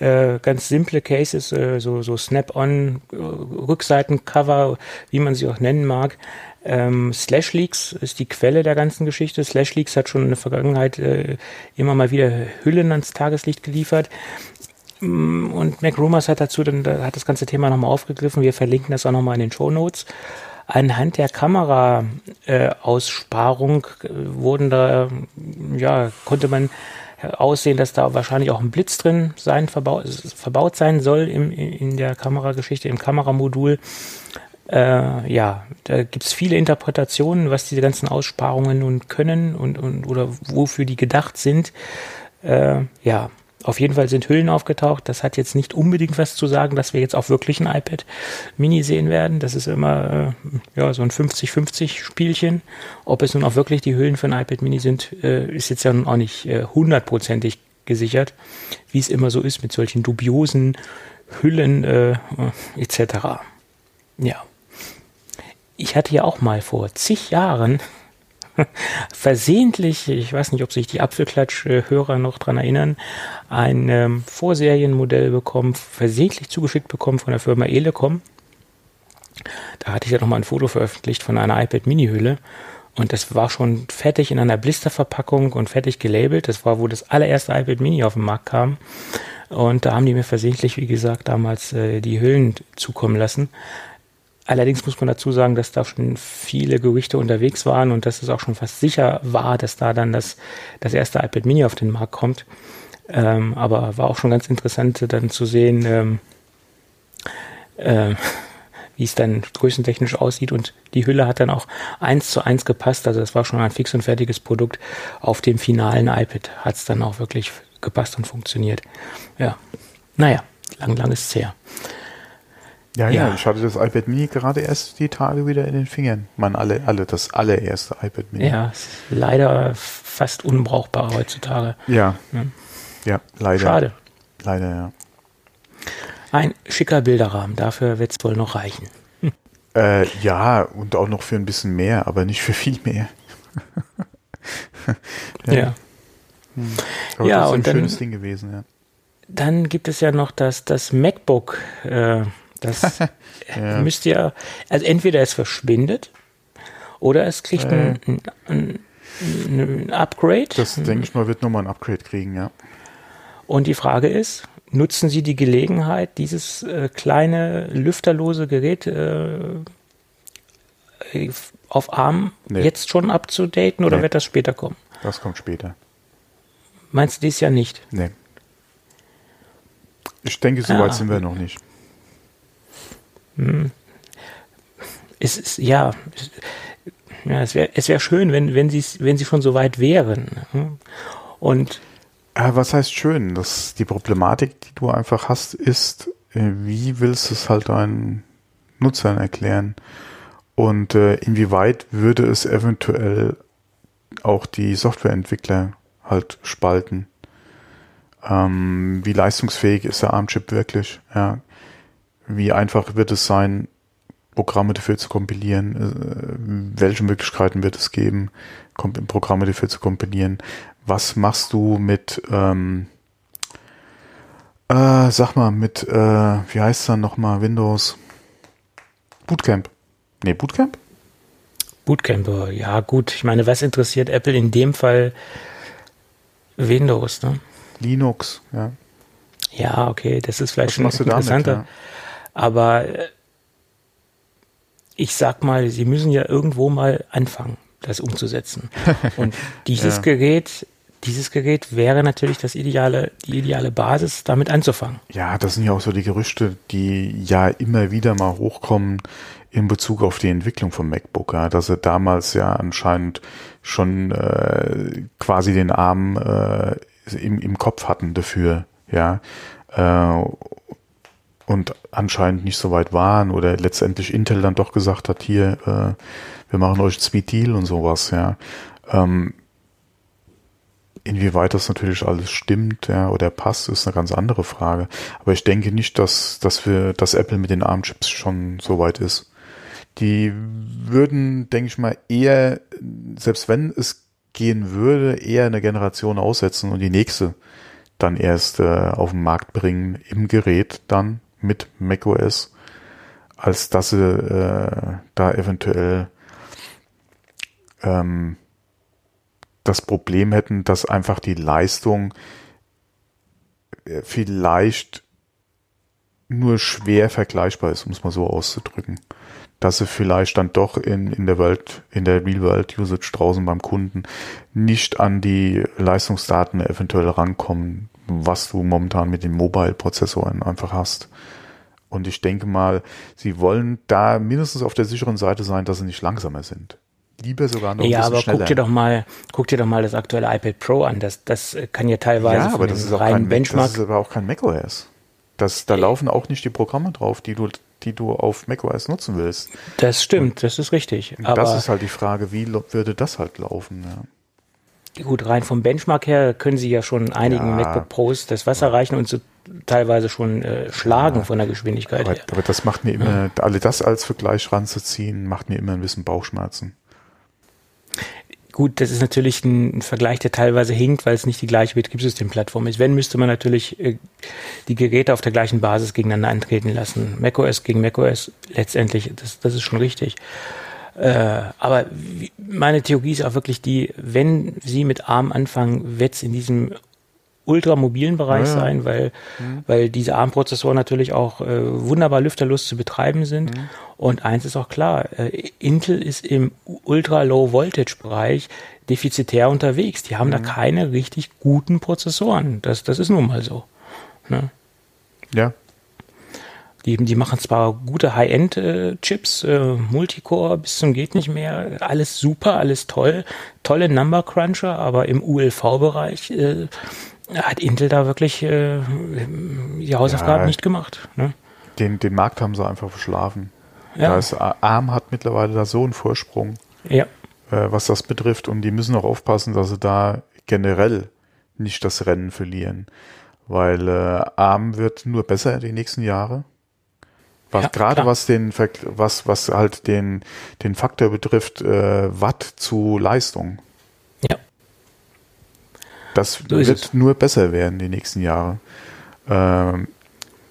äh, ganz simple Cases, äh, so, so Snap-on, äh, Rückseitencover, wie man sie auch nennen mag. Ähm, Slash Leaks ist die Quelle der ganzen Geschichte. Slash Leaks hat schon in der Vergangenheit äh, immer mal wieder Hüllen ans Tageslicht geliefert. Mm, Und Mac Rumors hat dazu dann da hat das ganze Thema nochmal aufgegriffen. Wir verlinken das auch nochmal in den Show Notes. Anhand der Kamera-Aussparung äh, wurden da, ja, konnte man aussehen, dass da wahrscheinlich auch ein Blitz drin sein, verbaut, verbaut sein soll im, in der Kamerageschichte, im Kameramodul. Äh, ja, da gibt es viele Interpretationen, was diese ganzen Aussparungen nun können und, und oder wofür die gedacht sind. Äh, ja, auf jeden Fall sind Hüllen aufgetaucht. Das hat jetzt nicht unbedingt was zu sagen, dass wir jetzt auch wirklich ein iPad Mini sehen werden. Das ist immer äh, ja, so ein 50-50 Spielchen. Ob es nun auch wirklich die Hüllen für ein iPad Mini sind, äh, ist jetzt ja nun auch nicht äh, hundertprozentig gesichert, wie es immer so ist mit solchen dubiosen Hüllen äh, etc. Ja. Ich hatte ja auch mal vor zig Jahren [laughs] versehentlich, ich weiß nicht, ob sich die Apfelklatsch-Hörer noch dran erinnern, ein ähm, Vorserienmodell bekommen, versehentlich zugeschickt bekommen von der Firma Elecom. Da hatte ich ja nochmal ein Foto veröffentlicht von einer iPad Mini-Hülle. Und das war schon fertig in einer Blisterverpackung und fertig gelabelt. Das war, wo das allererste iPad Mini auf den Markt kam. Und da haben die mir versehentlich, wie gesagt, damals äh, die Hüllen zukommen lassen. Allerdings muss man dazu sagen, dass da schon viele Gerüchte unterwegs waren und dass es auch schon fast sicher war, dass da dann das, das erste iPad Mini auf den Markt kommt. Ähm, aber war auch schon ganz interessant dann zu sehen, ähm, äh, [laughs] wie es dann größentechnisch aussieht. Und die Hülle hat dann auch eins zu eins gepasst. Also es war schon ein fix und fertiges Produkt. Auf dem finalen iPad hat es dann auch wirklich gepasst und funktioniert. Ja, naja, lang, lang ist es her. Ja, ja, ja, ich hatte das iPad Mini gerade erst die Tage wieder in den Fingern. Man alle, alle das allererste iPad Mini. Ja, ist leider fast unbrauchbar heutzutage. Ja. Ja, ja leider. Schade. Leider, ja. Ein schicker Bilderrahmen, dafür wird es wohl noch reichen. Hm. [laughs] Äh, ja, und auch noch für ein bisschen mehr, aber nicht für viel mehr. [laughs] ja. Ja, hm. aber ja das ist ein und dann, schönes Ding gewesen, ja. Dann gibt es ja noch das, das MacBook. Äh, das [laughs] Ja. müsst ihr, also entweder es verschwindet oder es kriegt ein, ein, ein, ein Upgrade. Das denke ich mal, wird nochmal ein Upgrade kriegen, ja. Und die Frage ist, nutzen Sie die Gelegenheit, dieses äh, kleine lüfterlose Gerät äh, auf ARM Nee. jetzt schon abzudaten oder Nee. wird das später kommen? Das kommt später. Meinst du dies Jahr nicht? Nee. Ich denke, so weit Ah. sind wir noch nicht. Es ist, ja, es, ja, es wäre es wär schön, wenn, wenn, sie, wenn sie schon so weit wären. hm? Und Äh, was heißt schön? Das, die Problematik, die du einfach hast, ist, äh, wie willst du es halt deinen Nutzern erklären? Und äh, inwieweit würde es eventuell auch die Softwareentwickler halt spalten? Ähm, wie leistungsfähig ist der ARM-Chip wirklich? Ja. Wie einfach wird es sein, Programme dafür zu kompilieren? Äh, welche Möglichkeiten wird es geben, Programme dafür zu kompilieren? Was machst du mit, ähm, äh, sag mal, mit, äh, wie heißt es dann nochmal, Windows? Bootcamp. Nee, Bootcamp? Bootcamp, ja gut. Ich meine, was interessiert Apple in dem Fall Windows, ne? Linux, ja. Ja, okay, das ist vielleicht was schon interessanter. Damit, ja. Aber äh, ich sag mal, sie müssen ja irgendwo mal anfangen, das umzusetzen. [laughs] Und dieses ja. Gerät, dieses Gerät wäre natürlich das ideale, die ideale Basis, damit anzufangen. Ja, das sind ja auch so die Gerüchte, die ja immer wieder mal hochkommen in Bezug auf die Entwicklung vom MacBook, ja, dass sie damals ja anscheinend schon äh, quasi den Arm äh, im, im Kopf hatten dafür, ja, äh, und anscheinend nicht so weit waren oder letztendlich Intel dann doch gesagt hat, hier, äh, wir machen euch Sweet Deal und sowas, ja. Ähm, inwieweit das natürlich alles stimmt, ja, oder passt, ist eine ganz andere Frage. Aber ich denke nicht, dass, dass wir, dass Apple mit den ARM-Chips schon so weit ist. Die würden, denke ich mal, eher, selbst wenn es gehen würde, eher eine Generation aussetzen und die nächste dann erst äh, auf den Markt bringen im Gerät dann mit macOS, als dass sie äh, da eventuell ähm, das Problem hätten, dass einfach die Leistung äh, vielleicht nur schwer vergleichbar ist, um es mal so auszudrücken. Dass sie vielleicht dann doch in, in der Welt, in der Real-World-Usage draußen beim Kunden nicht an die Leistungsdaten eventuell rankommen, was du momentan mit den Mobile-Prozessoren einfach hast. Und ich denke mal, sie wollen da mindestens auf der sicheren Seite sein, dass sie nicht langsamer sind. Lieber sogar noch ja, ein bisschen aber schneller. guck dir doch mal, guck dir doch mal das aktuelle iPad Pro an. Das, das kann ja teilweise ja, aber das ist auch kein, Benchmark. Das ist aber auch kein macOS. Das, da laufen auch nicht die Programme drauf, die du die du auf macOS nutzen willst. Das stimmt, und das ist richtig. Aber das ist halt die Frage, wie würde das halt laufen? Ja. Gut, rein vom Benchmark her können sie ja schon einigen ja. MacBook Pros das Wasser reichen und so teilweise schon äh, schlagen ja. von der Geschwindigkeit aber, her. Aber das macht mir immer, alle das als Vergleich ranzuziehen, macht mir immer ein bisschen Bauchschmerzen. Gut, das ist natürlich ein, Vergleich, der teilweise hinkt, weil es nicht die gleiche Betriebssystemplattform ist. Wenn, müsste man natürlich äh, die Geräte auf der gleichen Basis gegeneinander antreten lassen. macOS gegen macOS, letztendlich, das, das ist schon richtig. Äh, aber meine Theorie ist auch wirklich die, wenn Sie mit ARM anfangen, wird es in diesem ultramobilen Bereich ja, sein, weil, mhm. weil diese ARM-Prozessoren natürlich auch äh, wunderbar lüfterlos zu betreiben sind. Mhm. Und eins ist auch klar, äh, Intel ist im Ultra-Low-Voltage-Bereich defizitär unterwegs. Die haben mhm. da keine richtig guten Prozessoren. Das, das ist nun mal so. Ne? Ja. Die, die machen zwar gute High-End-Chips, äh, Multicore bis zum geht nicht mehr, alles super, alles toll, tolle Number Cruncher, aber im ULV-Bereich äh, hat Intel da wirklich äh, die Hausaufgaben ja, nicht gemacht. Ne? Den, den Markt haben sie einfach verschlafen. Ja. Da ist, ARM hat mittlerweile da so einen Vorsprung, ja. äh, was das betrifft. Und die müssen auch aufpassen, dass sie da generell nicht das Rennen verlieren. Weil äh, ARM wird nur besser die nächsten Jahre. Was, ja, gerade klar. was den was was halt den den Faktor betrifft äh, Watt zu Leistung. Ja. Das so wird nur besser werden die nächsten Jahre. Ähm,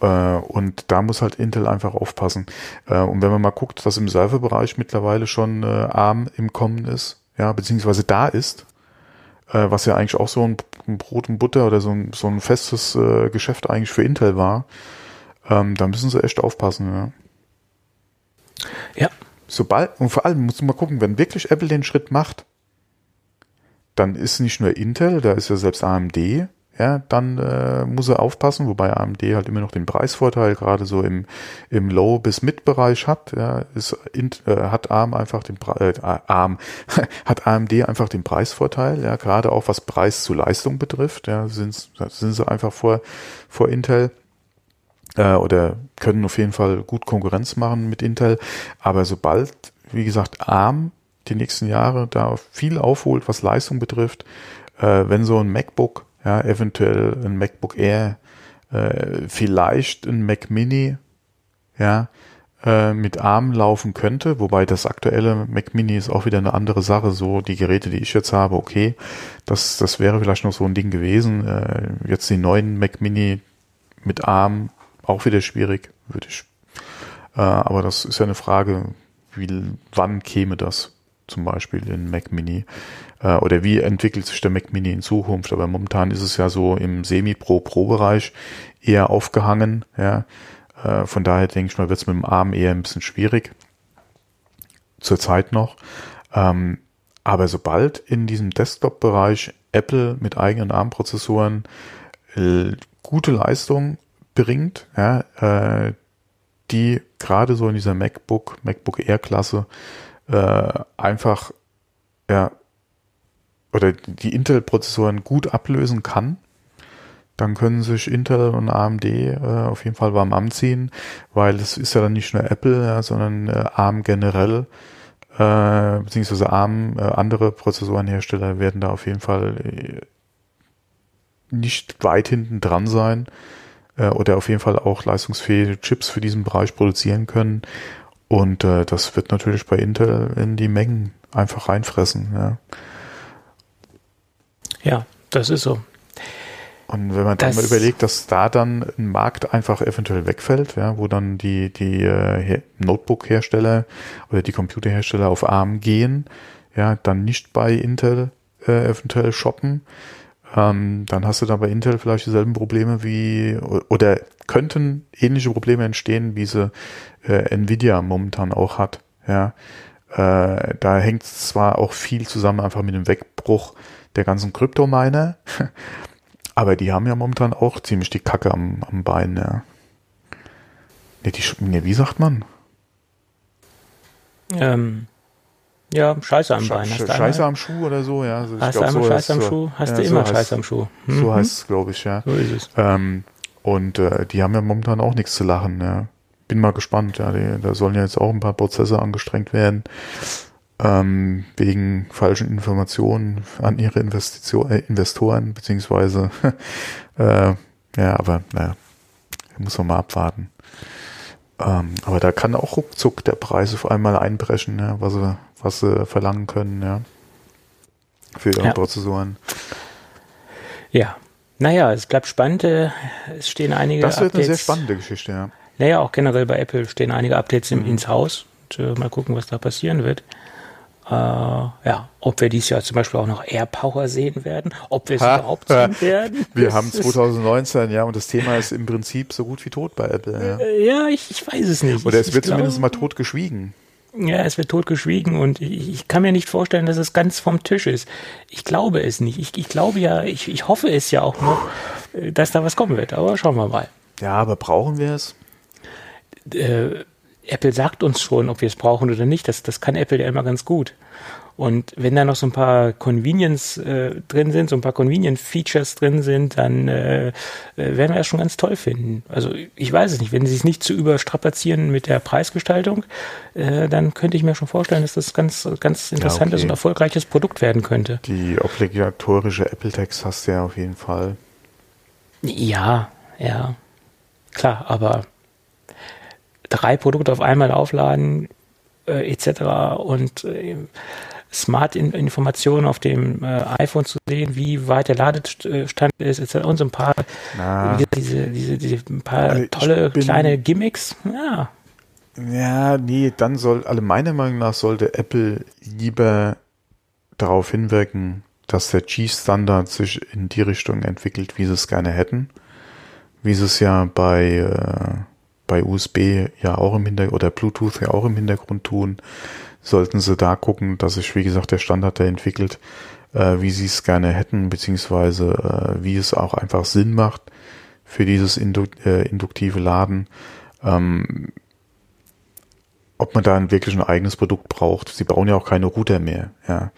äh, und da muss halt Intel einfach aufpassen. Äh, und wenn man mal guckt, dass im Serverbereich mittlerweile schon äh, ARM im Kommen ist, ja, beziehungsweise da ist, äh, was ja eigentlich auch so ein, ein, Brot und Butter oder so ein, so ein festes äh, Geschäft eigentlich für Intel war, ähm, da müssen sie echt aufpassen, ja. Ja. Sobald, und vor allem muss man gucken, wenn wirklich Apple den Schritt macht, dann ist nicht nur Intel, da ist ja selbst AMD, ja, dann äh, muss er aufpassen, wobei AMD halt immer noch den Preisvorteil gerade so im, im Low- bis Mid-Bereich hat, ja, ist, äh, hat ARM einfach den äh, ARM, [laughs] hat AMD einfach den Preisvorteil, ja, gerade auch was Preis zu Leistung betrifft, ja, sind, sind sie einfach vor, vor Intel äh, oder können auf jeden Fall gut Konkurrenz machen mit Intel, aber sobald wie gesagt, ARM die nächsten Jahre da viel aufholt, was Leistung betrifft, äh, wenn so ein MacBook, ja, eventuell ein MacBook Air, äh, vielleicht ein Mac Mini, ja, äh, mit ARM laufen könnte, wobei das aktuelle Mac Mini ist auch wieder eine andere Sache. So die Geräte, die ich jetzt habe, okay, das das wäre vielleicht noch so ein Ding gewesen. Äh, jetzt die neuen Mac Mini mit ARM auch wieder schwierig, würde ich. Äh, aber das ist ja eine Frage, wie wann käme das zum Beispiel in Mac Mini äh, oder wie entwickelt sich der Mac Mini in Zukunft? Aber momentan ist es ja so im Semi-Pro-Pro-Bereich eher aufgehangen, ja. Äh, von daher denke ich mal, wird es mit dem ARM eher ein bisschen schwierig. Zurzeit noch. Ähm, aber sobald in diesem Desktop-Bereich Apple mit eigenen ARM-Prozessoren gute Leistung bringt, ja, äh, die gerade so in dieser MacBook, MacBook Air-Klasse äh, einfach ja, oder die Intel-Prozessoren gut ablösen kann, dann können sich Intel und AMD äh, auf jeden Fall warm anziehen, weil es ist ja dann nicht nur Apple, ja, sondern äh, ARM generell, äh, beziehungsweise ARM, äh, andere Prozessorenhersteller werden da auf jeden Fall äh, nicht weit hinten dran sein äh, oder auf jeden Fall auch leistungsfähige Chips für diesen Bereich produzieren können. Und äh, das wird natürlich bei Intel in die Mengen einfach reinfressen. Ja, ja das ist so. Und wenn man das dann mal überlegt, dass da dann ein Markt einfach eventuell wegfällt, ja, wo dann die, die äh, Notebook-Hersteller oder die Computerhersteller auf ARM gehen, ja, dann nicht bei Intel äh, eventuell shoppen, ähm, dann hast du da bei Intel vielleicht dieselben Probleme wie, oder könnten ähnliche Probleme entstehen, wie sie äh, Nvidia momentan auch hat, ja. Äh, da hängt zwar auch viel zusammen einfach mit dem Wegbruch der ganzen Kryptominer, [laughs] Aber die haben ja momentan auch ziemlich die Kacke am, am Bein, ja. Ne, die, ne, wie sagt man? Ähm, ja, Scheiße am Bein. Hast Scheiße am Schuh oder so, ja. Also hast du einmal so Scheiße am Schuh, hast ja, du immer so Scheiße am Schuh. Mhm. So heißt es, glaube ich, ja. So ist es. Ähm, und äh, die haben ja momentan auch nichts zu lachen, ja. Bin mal gespannt, ja. Die, da sollen ja jetzt auch ein paar Prozesse angestrengt werden ähm, wegen falschen Informationen an ihre Investition, äh, Investoren, beziehungsweise, [laughs] äh, ja, aber naja, muss man mal abwarten. Ähm, aber da kann auch ruckzuck der Preis auf einmal einbrechen, ja, was sie, was sie verlangen können, ja. Für ihre ja. Prozessoren. Ja. Naja, es bleibt spannend. Äh, es stehen einige Das wird Updates. eine sehr spannende Geschichte, ja. Naja, auch generell bei Apple stehen einige Updates mhm. ins Haus. Und, äh, mal gucken, was da passieren wird. Äh, ja, ob wir dieses Jahr zum Beispiel auch noch Air Power sehen werden, ob wir es ha, überhaupt sehen [laughs] werden. Wir haben 2019, ja, und das Thema ist im Prinzip so gut wie tot bei Apple. Ja, äh, ja ich, ich weiß es nicht. Oder es ich, wird ich zumindest glaube, mal tot geschwiegen. Ja, es wird tot geschwiegen und ich, ich, kann mir nicht vorstellen, dass es ganz vom Tisch ist. Ich glaube es nicht. Ich, ich glaube ja, ich, ich hoffe es ja auch noch, äh, dass da was kommen wird. Aber schauen wir mal. Ja, aber brauchen wir es? Äh, Apple sagt uns schon, ob wir es brauchen oder nicht. Das, das kann Apple ja immer ganz gut. Und wenn da noch so ein paar Convenience äh, drin sind, so ein paar Convenient-Features drin sind, dann äh, äh, werden wir das schon ganz toll finden. Also ich weiß es nicht, wenn sie es nicht zu überstrapazieren mit der Preisgestaltung, äh, dann könnte ich mir schon vorstellen, dass das ganz, ganz interessantes ja, okay. und erfolgreiches Produkt werden könnte. Die obligatorische Apple-Text hast du ja auf jeden Fall. Ja, ja. Klar, aber drei Produkte auf einmal aufladen, äh, etc. und äh, Smart-Informationen auf dem äh, iPhone zu sehen, wie weit der Ladestand ist, etc. und so ein paar, Na, diese, diese, diese paar also tolle kleine Gimmicks. Ja. Ja, nee, dann soll, also meiner Meinung nach sollte Apple lieber darauf hinwirken, dass der G-Standard sich in die Richtung entwickelt, wie sie es gerne hätten. Wie sie es ja bei äh, bei USB ja auch im Hintergrund oder Bluetooth ja auch im Hintergrund tun, sollten sie da gucken, dass sich, wie gesagt, der Standard da entwickelt, äh, wie sie es gerne hätten, beziehungsweise äh, wie es auch einfach Sinn macht für dieses Indu äh, induktive Laden. Ähm, ob man da wirklich ein eigenes Produkt braucht. Sie bauen ja auch keine Router mehr. Ja.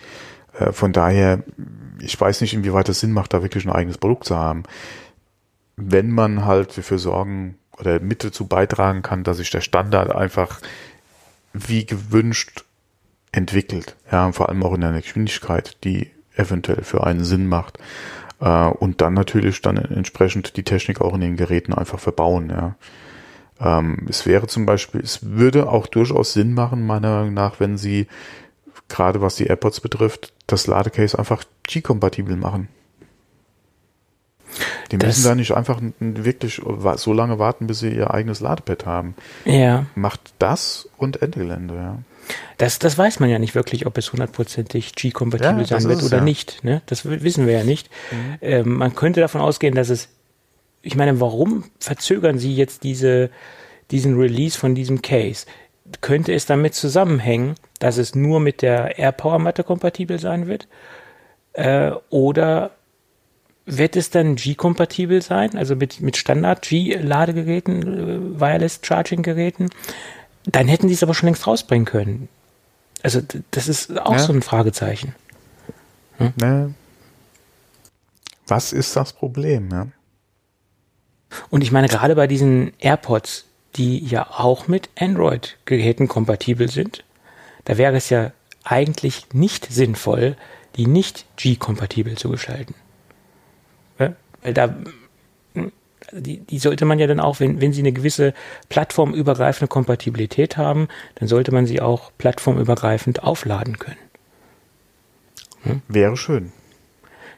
Äh, von daher, ich weiß nicht, inwieweit es Sinn macht, da wirklich ein eigenes Produkt zu haben. Wenn man halt dafür sorgen oder mit dazu beitragen kann, dass sich der Standard einfach wie gewünscht entwickelt. Ja, vor allem auch in einer Geschwindigkeit, die eventuell für einen Sinn macht. Äh, und dann natürlich dann entsprechend die Technik auch in den Geräten einfach verbauen. Ja. Ähm, es wäre zum Beispiel, es würde auch durchaus Sinn machen, meiner Meinung nach, wenn sie gerade was die AirPods betrifft, das Ladecase einfach G-kompatibel machen. Die das müssen da nicht einfach wirklich so lange warten, bis sie ihr eigenes Ladepad haben. Ja. Macht das und Endgelände, ja. Das, das weiß man ja nicht wirklich, ob es hundertprozentig G-kompatibel ja, sein wird oder ja. nicht. Ne? Das wissen wir ja nicht. Mhm. Ähm, man könnte davon ausgehen, dass es, ich meine, warum verzögern Sie jetzt diese, diesen Release von diesem Case? Könnte es damit zusammenhängen, dass es nur mit der AirPower-Matte kompatibel sein wird? Äh, oder wird es dann G-kompatibel sein, also mit, mit Standard-G-Ladegeräten, äh, Wireless-Charging-Geräten? Dann hätten sie es aber schon längst rausbringen können. Also das ist auch ja. so ein Fragezeichen. Hm? Ne. Was ist das Problem? Ja? Und ich meine, gerade bei diesen AirPods, die ja auch mit Android-Geräten kompatibel sind, da wäre es ja eigentlich nicht sinnvoll, die nicht G-kompatibel zu gestalten. Ja? Weil da die, die sollte man ja dann auch, wenn, wenn sie eine gewisse plattformübergreifende Kompatibilität haben, dann sollte man sie auch plattformübergreifend aufladen können. Hm? Wäre schön.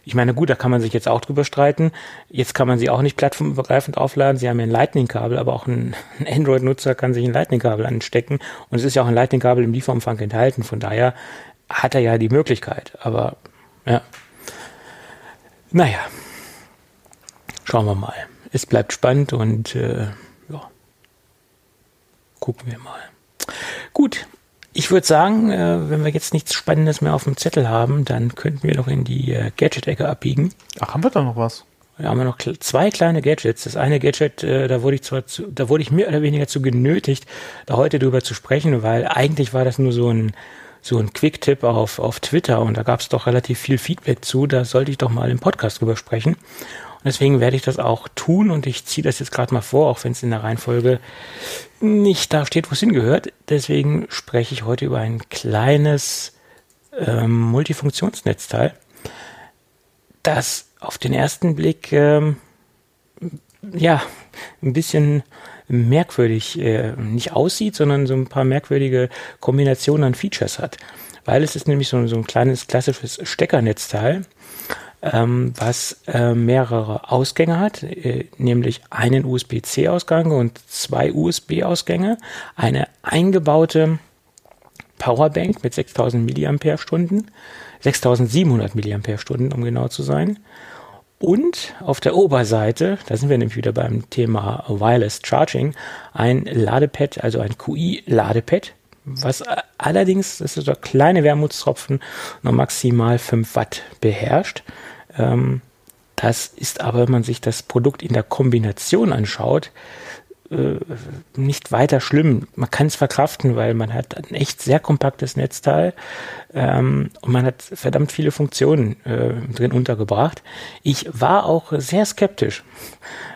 Ich meine, gut, da kann man sich jetzt auch drüber streiten. Jetzt kann man sie auch nicht plattformübergreifend aufladen. Sie haben ja ein Lightning-Kabel, aber auch ein, ein Android-Nutzer kann sich ein Lightning-Kabel anstecken. Und es ist ja auch ein Lightning-Kabel im Lieferumfang enthalten. Von daher hat er ja die Möglichkeit. Aber ja. Naja. Schauen wir mal es bleibt spannend und äh, ja, gucken wir mal. Gut, ich würde sagen, äh, wenn wir jetzt nichts Spannendes mehr auf dem Zettel haben, dann könnten wir doch in die äh, Gadget-Ecke abbiegen. Ach, haben wir da noch was? Ja, haben wir noch zwei kleine Gadgets. Das eine Gadget, äh, da wurde ich zwar zu, da wurde ich mehr oder weniger zu genötigt, da heute drüber zu sprechen, weil eigentlich war das nur so ein so ein Quick-Tipp auf, auf Twitter und da gab es doch relativ viel Feedback zu. Da sollte ich doch mal im Podcast drüber sprechen. Deswegen werde ich das auch tun und ich ziehe das jetzt gerade mal vor, auch wenn es in der Reihenfolge nicht da steht, wo es hingehört. Deswegen spreche ich heute über ein kleines ähm, Multifunktionsnetzteil, das auf den ersten Blick ähm, ja ein bisschen merkwürdig äh, nicht aussieht, sondern so ein paar merkwürdige Kombinationen an Features hat. Weil es ist nämlich so, so ein kleines klassisches Steckernetzteil ähm, was äh, mehrere Ausgänge hat, äh, nämlich einen USB-C-Ausgang und zwei USB-Ausgänge, eine eingebaute Powerbank mit 6000 mAh, 6700 mAh, um genau zu sein. Und auf der Oberseite, da sind wir nämlich wieder beim Thema Wireless Charging, ein Ladepad, also ein QI-Ladepad, was allerdings, das ist so kleine Wermutstropfen, nur maximal 5 Watt beherrscht. Ähm, das ist aber, wenn man sich das Produkt in der Kombination anschaut, äh, nicht weiter schlimm. Man kann es verkraften, weil man hat ein echt sehr kompaktes Netzteil ähm, und man hat verdammt viele Funktionen äh, drin untergebracht. Ich war auch sehr skeptisch,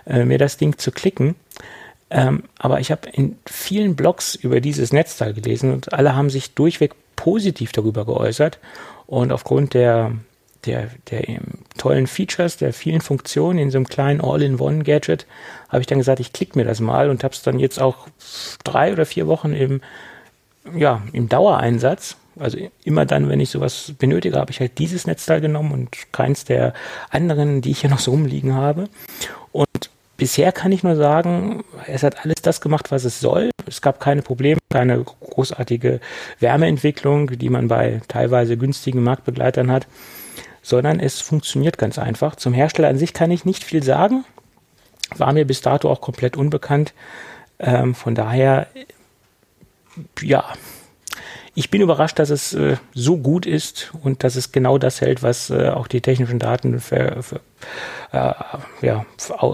äh, mir das Ding zu klicken. Ähm, aber ich habe in vielen Blogs über dieses Netzteil gelesen und alle haben sich durchweg positiv darüber geäußert. Und aufgrund der der, der tollen Features, der vielen Funktionen in so einem kleinen All-in-One-Gadget, habe ich dann gesagt, ich klicke mir das mal und habe es dann jetzt auch drei oder vier Wochen im, ja, im Dauereinsatz. Also immer dann, wenn ich sowas benötige, habe ich halt dieses Netzteil genommen und keins der anderen, die ich hier noch so rumliegen habe. Und bisher kann ich nur sagen, es hat alles das gemacht, was es soll. Es gab keine Probleme, keine großartige Wärmeentwicklung, die man bei teilweise günstigen Marktbegleitern hat sondern es funktioniert ganz einfach. Zum Hersteller an sich kann ich nicht viel sagen. War mir bis dato auch komplett unbekannt. Ähm, von daher, ja, ich bin überrascht, dass es äh, so gut ist und dass es genau das hält, was äh, auch die technischen Daten ver, ver, äh, ja,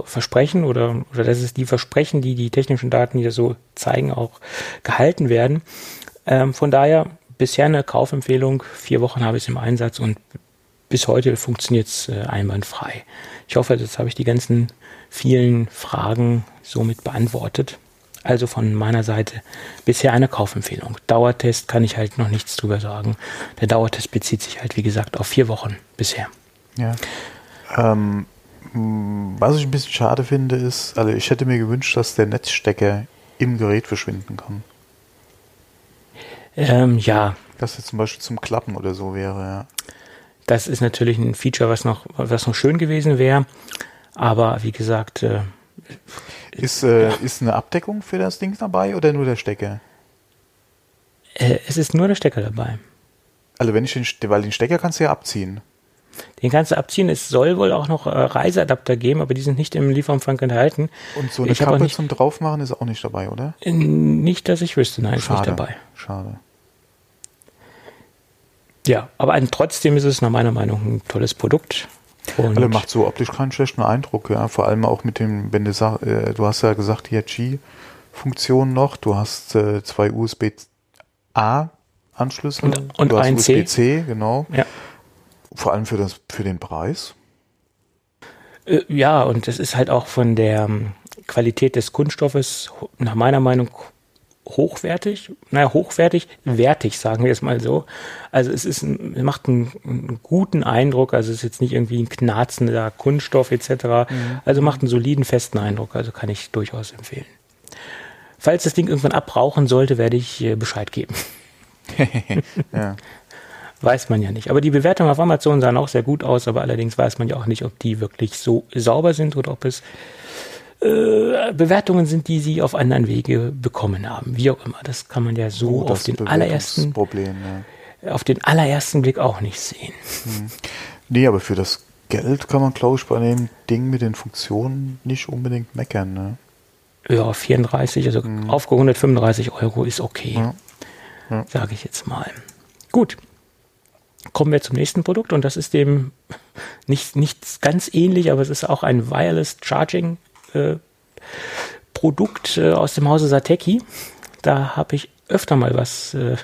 versprechen oder, oder dass es die Versprechen, die die technischen Daten hier so zeigen, auch gehalten werden. Ähm, von daher bisher eine Kaufempfehlung. Vier Wochen habe ich es im Einsatz und bis heute funktioniert es äh, einwandfrei. Ich hoffe, jetzt habe ich die ganzen vielen Fragen somit beantwortet. Also von meiner Seite bisher eine Kaufempfehlung. Dauertest kann ich halt noch nichts drüber sagen. Der Dauertest bezieht sich halt, wie gesagt, auf vier Wochen bisher. Ja. Ähm, was ich ein bisschen schade finde, ist, also ich hätte mir gewünscht, dass der Netzstecker im Gerät verschwinden kann. Ähm, ja. Dass er zum Beispiel zum Klappen oder so wäre, ja. Das ist natürlich ein Feature, was noch, was noch schön gewesen wäre. Aber wie gesagt, äh, ist, äh, ja. ist eine Abdeckung für das Ding dabei oder nur der Stecker? Äh, es ist nur der Stecker dabei. Also wenn ich den, weil den Stecker kannst du ja abziehen. Den kannst du abziehen. Es soll wohl auch noch äh, Reiseadapter geben, aber die sind nicht im Lieferumfang enthalten. Und so eine ich Kappe nicht, zum Draufmachen ist auch nicht dabei, oder? Nicht, dass ich wüsste, nein, Schade. ist nicht dabei. Schade. Ja, aber ein, trotzdem ist es nach meiner Meinung ein tolles Produkt. Und also macht so optisch keinen schlechten Eindruck, ja. Vor allem auch mit dem, wenn du sagst, äh, du hast ja gesagt, hier Qi-Funktion noch, du hast äh, zwei USB-A-Anschlüsse und, und du hast USB-C, genau. Ja. Vor allem für das, für den Preis. Äh, ja, und es ist halt auch von der ähm, Qualität des Kunststoffes nach meiner Meinung hochwertig, naja, hochwertig, wertig, sagen wir es mal so. Also es ist ein, macht einen, einen, guten Eindruck, also es ist jetzt nicht irgendwie ein knarzender Kunststoff etc. Mhm. Also macht einen soliden, festen Eindruck, also kann ich durchaus empfehlen. Falls das Ding irgendwann abbrauchen sollte, werde ich äh, Bescheid geben. [laughs] [laughs] ja. Weiß man ja nicht. Aber die Bewertungen auf Amazon sahen auch sehr gut aus, aber allerdings weiß man ja auch nicht, ob die wirklich so sauber sind oder ob es äh, Bewertungen sind, die sie auf anderen Wege bekommen haben. Wie auch immer. Das kann man ja so oh, auf den allerersten Problem, ja. auf den allerersten Blick auch nicht sehen. Hm. Nee, aber für das Geld kann man, glaube ich, bei dem Ding mit den Funktionen nicht unbedingt meckern. Ne? Ja, 34, also hm. aufgerundet 35 Euro ist okay. Ja. Ja. Sage ich jetzt mal. Gut. Kommen wir zum nächsten Produkt und das ist dem nicht, nicht ganz ähnlich, aber es ist auch ein Wireless Charging äh, Produkt äh, aus dem Hause Sateki. Da habe ich öfter mal was äh,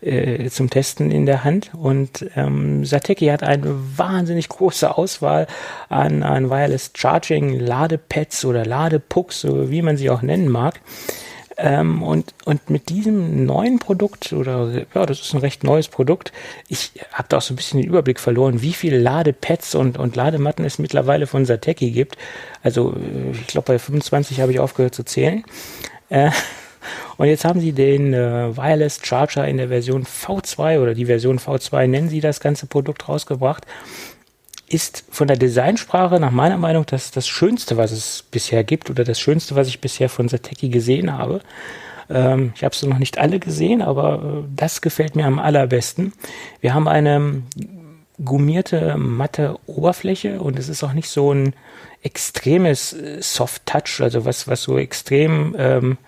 äh, zum Testen in der Hand. Und ähm, Sateki hat eine wahnsinnig große Auswahl an, an Wireless Charging Ladepads oder Ladepucks, wie man sie auch nennen mag. Ähm, und, und mit diesem neuen Produkt, oder ja, das ist ein recht neues Produkt, ich habe da auch so ein bisschen den Überblick verloren, wie viele Ladepads und, und Ladematten es mittlerweile von Sateki gibt. Also äh, ich glaube, bei 25 habe ich aufgehört zu zählen. Äh, [laughs] und jetzt haben sie den äh, Wireless Charger in der Version V2 oder die Version V2 nennen sie das ganze Produkt rausgebracht ist von der Designsprache nach meiner Meinung das, das Schönste, was es bisher gibt oder das Schönste, was ich bisher von Sateki gesehen habe. Ähm, ich habe es noch nicht alle gesehen, aber äh, das gefällt mir am allerbesten. Wir haben eine gummierte, matte Oberfläche und es ist auch nicht so ein extremes äh, Soft Touch, also was, was so extrem ähm,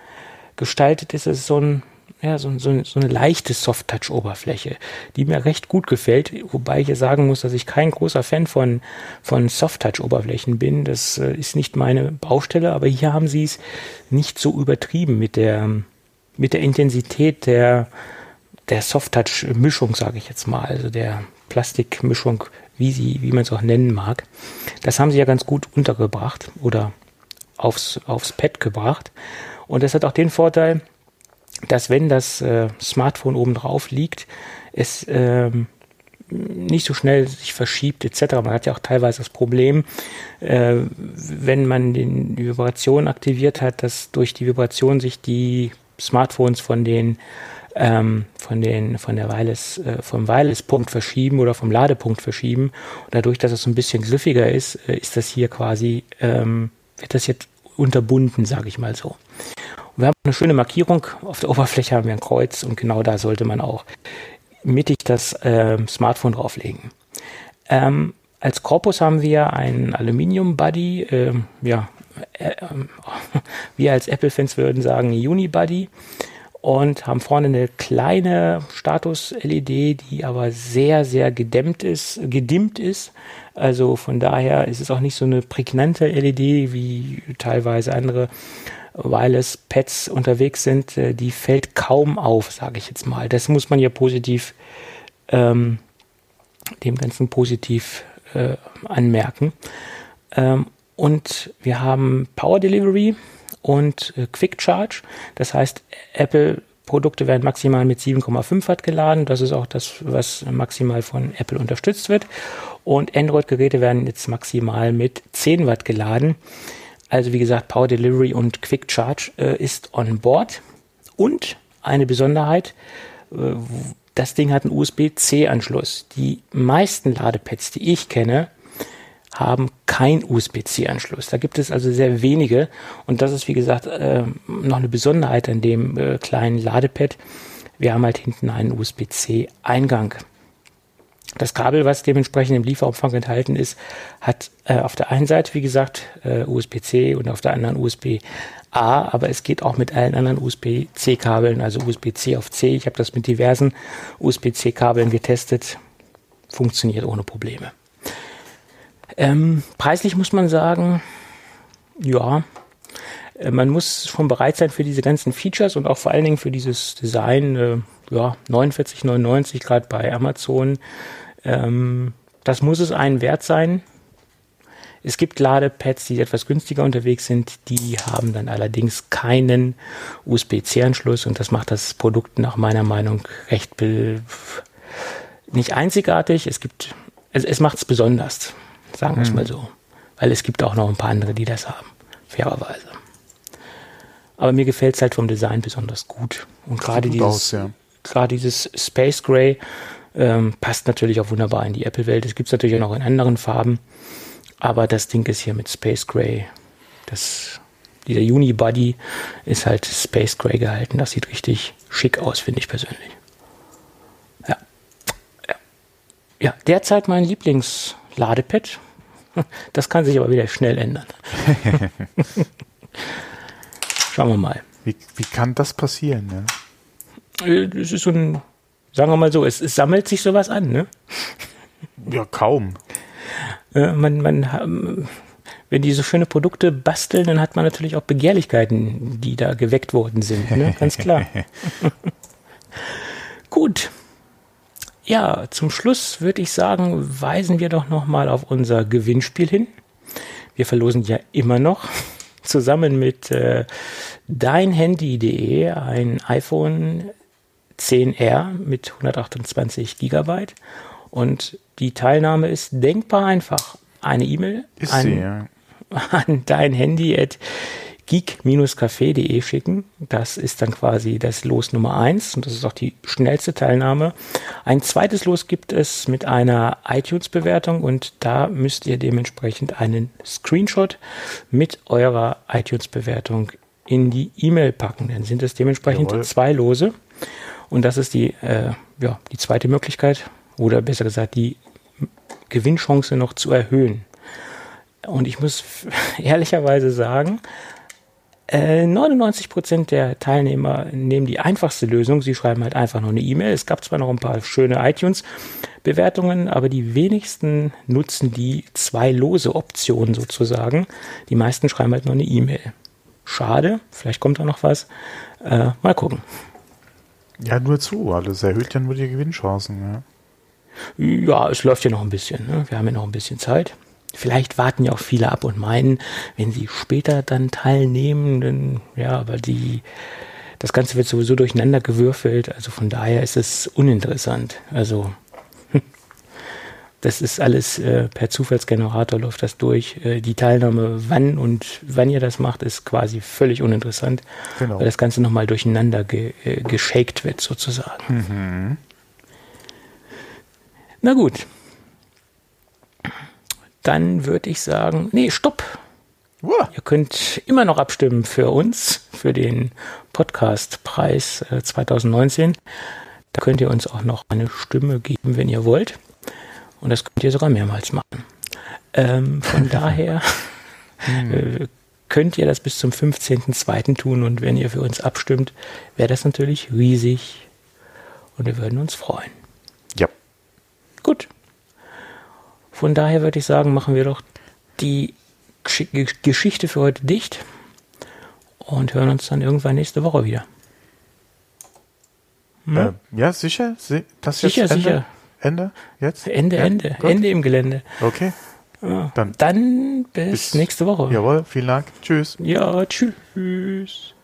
gestaltet ist. Es ist so ein ja, so, so, so eine leichte Soft-Touch-Oberfläche, die mir recht gut gefällt, wobei ich hier sagen muss, dass ich kein großer Fan von, von Soft-Touch-Oberflächen bin. Das äh, ist nicht meine Baustelle, aber hier haben sie es nicht so übertrieben mit der, mit der Intensität der, der Soft-Touch-Mischung, sage ich jetzt mal, also der Plastikmischung, wie sie, wie man es auch nennen mag. Das haben sie ja ganz gut untergebracht oder aufs, aufs Pad gebracht. Und das hat auch den Vorteil, dass wenn das äh, Smartphone oben drauf liegt, es ähm, nicht so schnell sich verschiebt etc. Man hat ja auch teilweise das Problem, äh, wenn man den, die Vibration aktiviert hat, dass durch die Vibration sich die Smartphones von den ähm, von den von der Wireless äh, vom Wireless-Punkt verschieben oder vom Ladepunkt verschieben. Und dadurch, dass es ein bisschen griffiger ist, äh, ist das hier quasi ähm, wird das jetzt unterbunden, sage ich mal so wir haben eine schöne Markierung. Auf der Oberfläche haben wir ein Kreuz und genau da sollte man auch mittig das äh, Smartphone drauflegen. Ähm, als Korpus haben wir ein Aluminium-Buddy, äh, ja, äh, [laughs] wir als Apple-Fans würden sagen Unibuddy und haben vorne eine kleine Status-LED, die aber sehr, sehr gedämmt ist, gedimmt ist. Also von daher ist es auch nicht so eine prägnante LED wie teilweise andere Wireless-Pads unterwegs sind, äh, die fällt kaum auf, sage ich jetzt mal. Das muss man ja positiv, ähm, dem Ganzen positiv äh, anmerken. Ähm, und wir haben Power Delivery und äh, Quick Charge. Das heißt, Apple Produkte werden maximal mit 7,5 Watt geladen. Das ist auch das, was maximal von Apple unterstützt wird. Und Android-Geräte werden jetzt maximal mit 10 Watt geladen. Also wie gesagt, Power Delivery und Quick Charge äh, ist on board. Und eine Besonderheit, äh, das Ding hat einen USB-C-Anschluss. Die meisten Ladepads, die ich kenne, haben kein USB-C-Anschluss. Da gibt es also sehr wenige und das ist wie gesagt äh, noch eine Besonderheit an dem äh, kleinen Ladepad. Wir haben halt hinten einen USB-C-Eingang. Das Kabel, was dementsprechend im Lieferumfang enthalten ist, hat äh, auf der einen Seite, wie gesagt, äh, USB-C und auf der anderen USB-A, aber es geht auch mit allen anderen USB-C-Kabeln, also USB-C auf C. Ich habe das mit diversen USB-C-Kabeln getestet. Funktioniert ohne Probleme. Ähm, preislich muss man sagen, ja, äh, man muss schon bereit sein für diese ganzen Features und auch vor allen Dingen für dieses Design, äh, ja, 49,99 gerade bei Amazon. Ähm, das muss es einen wert sein. Es gibt Ladepads, die etwas günstiger unterwegs sind, die haben dann allerdings keinen USB-C-Anschluss und das macht das Produkt nach meiner Meinung recht nicht einzigartig. Es gibt, es, es macht es besonders, sagen wir es mhm. mal so. Weil es gibt auch noch ein paar andere, die das haben, fairerweise. Aber mir gefällt es halt vom Design besonders gut. Und gerade dieses, ja. Gerade dieses Space Gray ähm, passt natürlich auch wunderbar in die Apple-Welt. Es gibt es natürlich auch noch in anderen Farben. Aber das Ding ist hier mit Space Gray. Das, dieser Unibody ist halt Space Gray gehalten. Das sieht richtig schick aus, finde ich persönlich. Ja. ja. Derzeit mein Lieblingsladepad. [laughs] Das kann sich aber wieder schnell ändern. [laughs] Schauen wir mal. Wie, wie kann das passieren? Ja? Äh, es ist so ein, sagen wir mal so, es, es sammelt sich sowas an, ne? Ja, kaum. Äh, man, man, wenn die so schöne Produkte basteln, dann hat man natürlich auch Begehrlichkeiten, die da geweckt worden sind, ne? ganz klar. [laughs] Gut. Ja, zum Schluss würde ich sagen, weisen wir doch nochmal auf unser Gewinnspiel hin. Wir verlosen ja immer noch [laughs] zusammen mit äh, deinhandy.de ein iPhone 10R mit 128 Gigabyte und die Teilnahme ist denkbar einfach. Eine E-Mail an, ja. [laughs] an dein Handy at geek-café.de schicken. Das ist dann quasi das Los Nummer eins und das ist auch die schnellste Teilnahme. Ein zweites Los gibt es mit einer iTunes-Bewertung und da müsst ihr dementsprechend einen Screenshot mit eurer iTunes-Bewertung in die E-Mail packen. Dann sind es dementsprechend Jawohl. zwei Lose und das ist die, äh, ja, die zweite Möglichkeit oder besser gesagt die Gewinnchance noch zu erhöhen. Und ich muss [laughs] ehrlicherweise sagen, 99 äh, Prozent der Teilnehmer nehmen die einfachste Lösung. Sie schreiben halt einfach nur eine E-Mail. Es gab zwar noch ein paar schöne iTunes-Bewertungen, aber die wenigsten nutzen die zwei lose Optionen sozusagen. Die meisten schreiben halt nur eine E-Mail. Schade, vielleicht kommt da noch was. Äh, mal gucken. Ja, nur zu. Alles erhöht ja nur die Gewinnchancen. Ja. Ja, es läuft ja noch ein bisschen. Ne? Wir haben ja noch ein bisschen Zeit. Vielleicht warten ja auch viele ab und meinen, wenn sie später dann teilnehmen, dann, ja, aber die, das Ganze wird sowieso durcheinander gewürfelt. Also von daher ist es uninteressant. Also, das ist alles äh, per Zufallsgenerator läuft das durch. Äh, die Teilnahme, wann und wann ihr das macht, ist quasi völlig uninteressant, genau. weil das Ganze nochmal durcheinander ge, äh, geshakt wird sozusagen. Mhm. Na gut. Dann würde ich sagen, nee, stopp. Wow. Ihr könnt immer noch abstimmen für uns, für den Podcastpreis äh, 2019. Da könnt ihr uns auch noch eine Stimme geben, wenn ihr wollt. Und das könnt ihr sogar mehrmals machen. Ähm, von [laughs] daher hm. äh, könnt ihr das bis zum 15.02. tun. Und wenn ihr für uns abstimmt, wäre das natürlich riesig. Und wir würden uns freuen. Gut. Von daher würde ich sagen, machen wir doch die Geschichte für heute dicht und hören uns dann irgendwann nächste Woche wieder. Hm? Äh, ja, sicher? Das sicher, sicher. Ende? Jetzt? Ende, ja, Ende. Gut. Ende im Gelände. Okay. Ja. Dann, Dann bis, bis nächste Woche. Jawohl, vielen Dank. Tschüss. Ja, tschüss.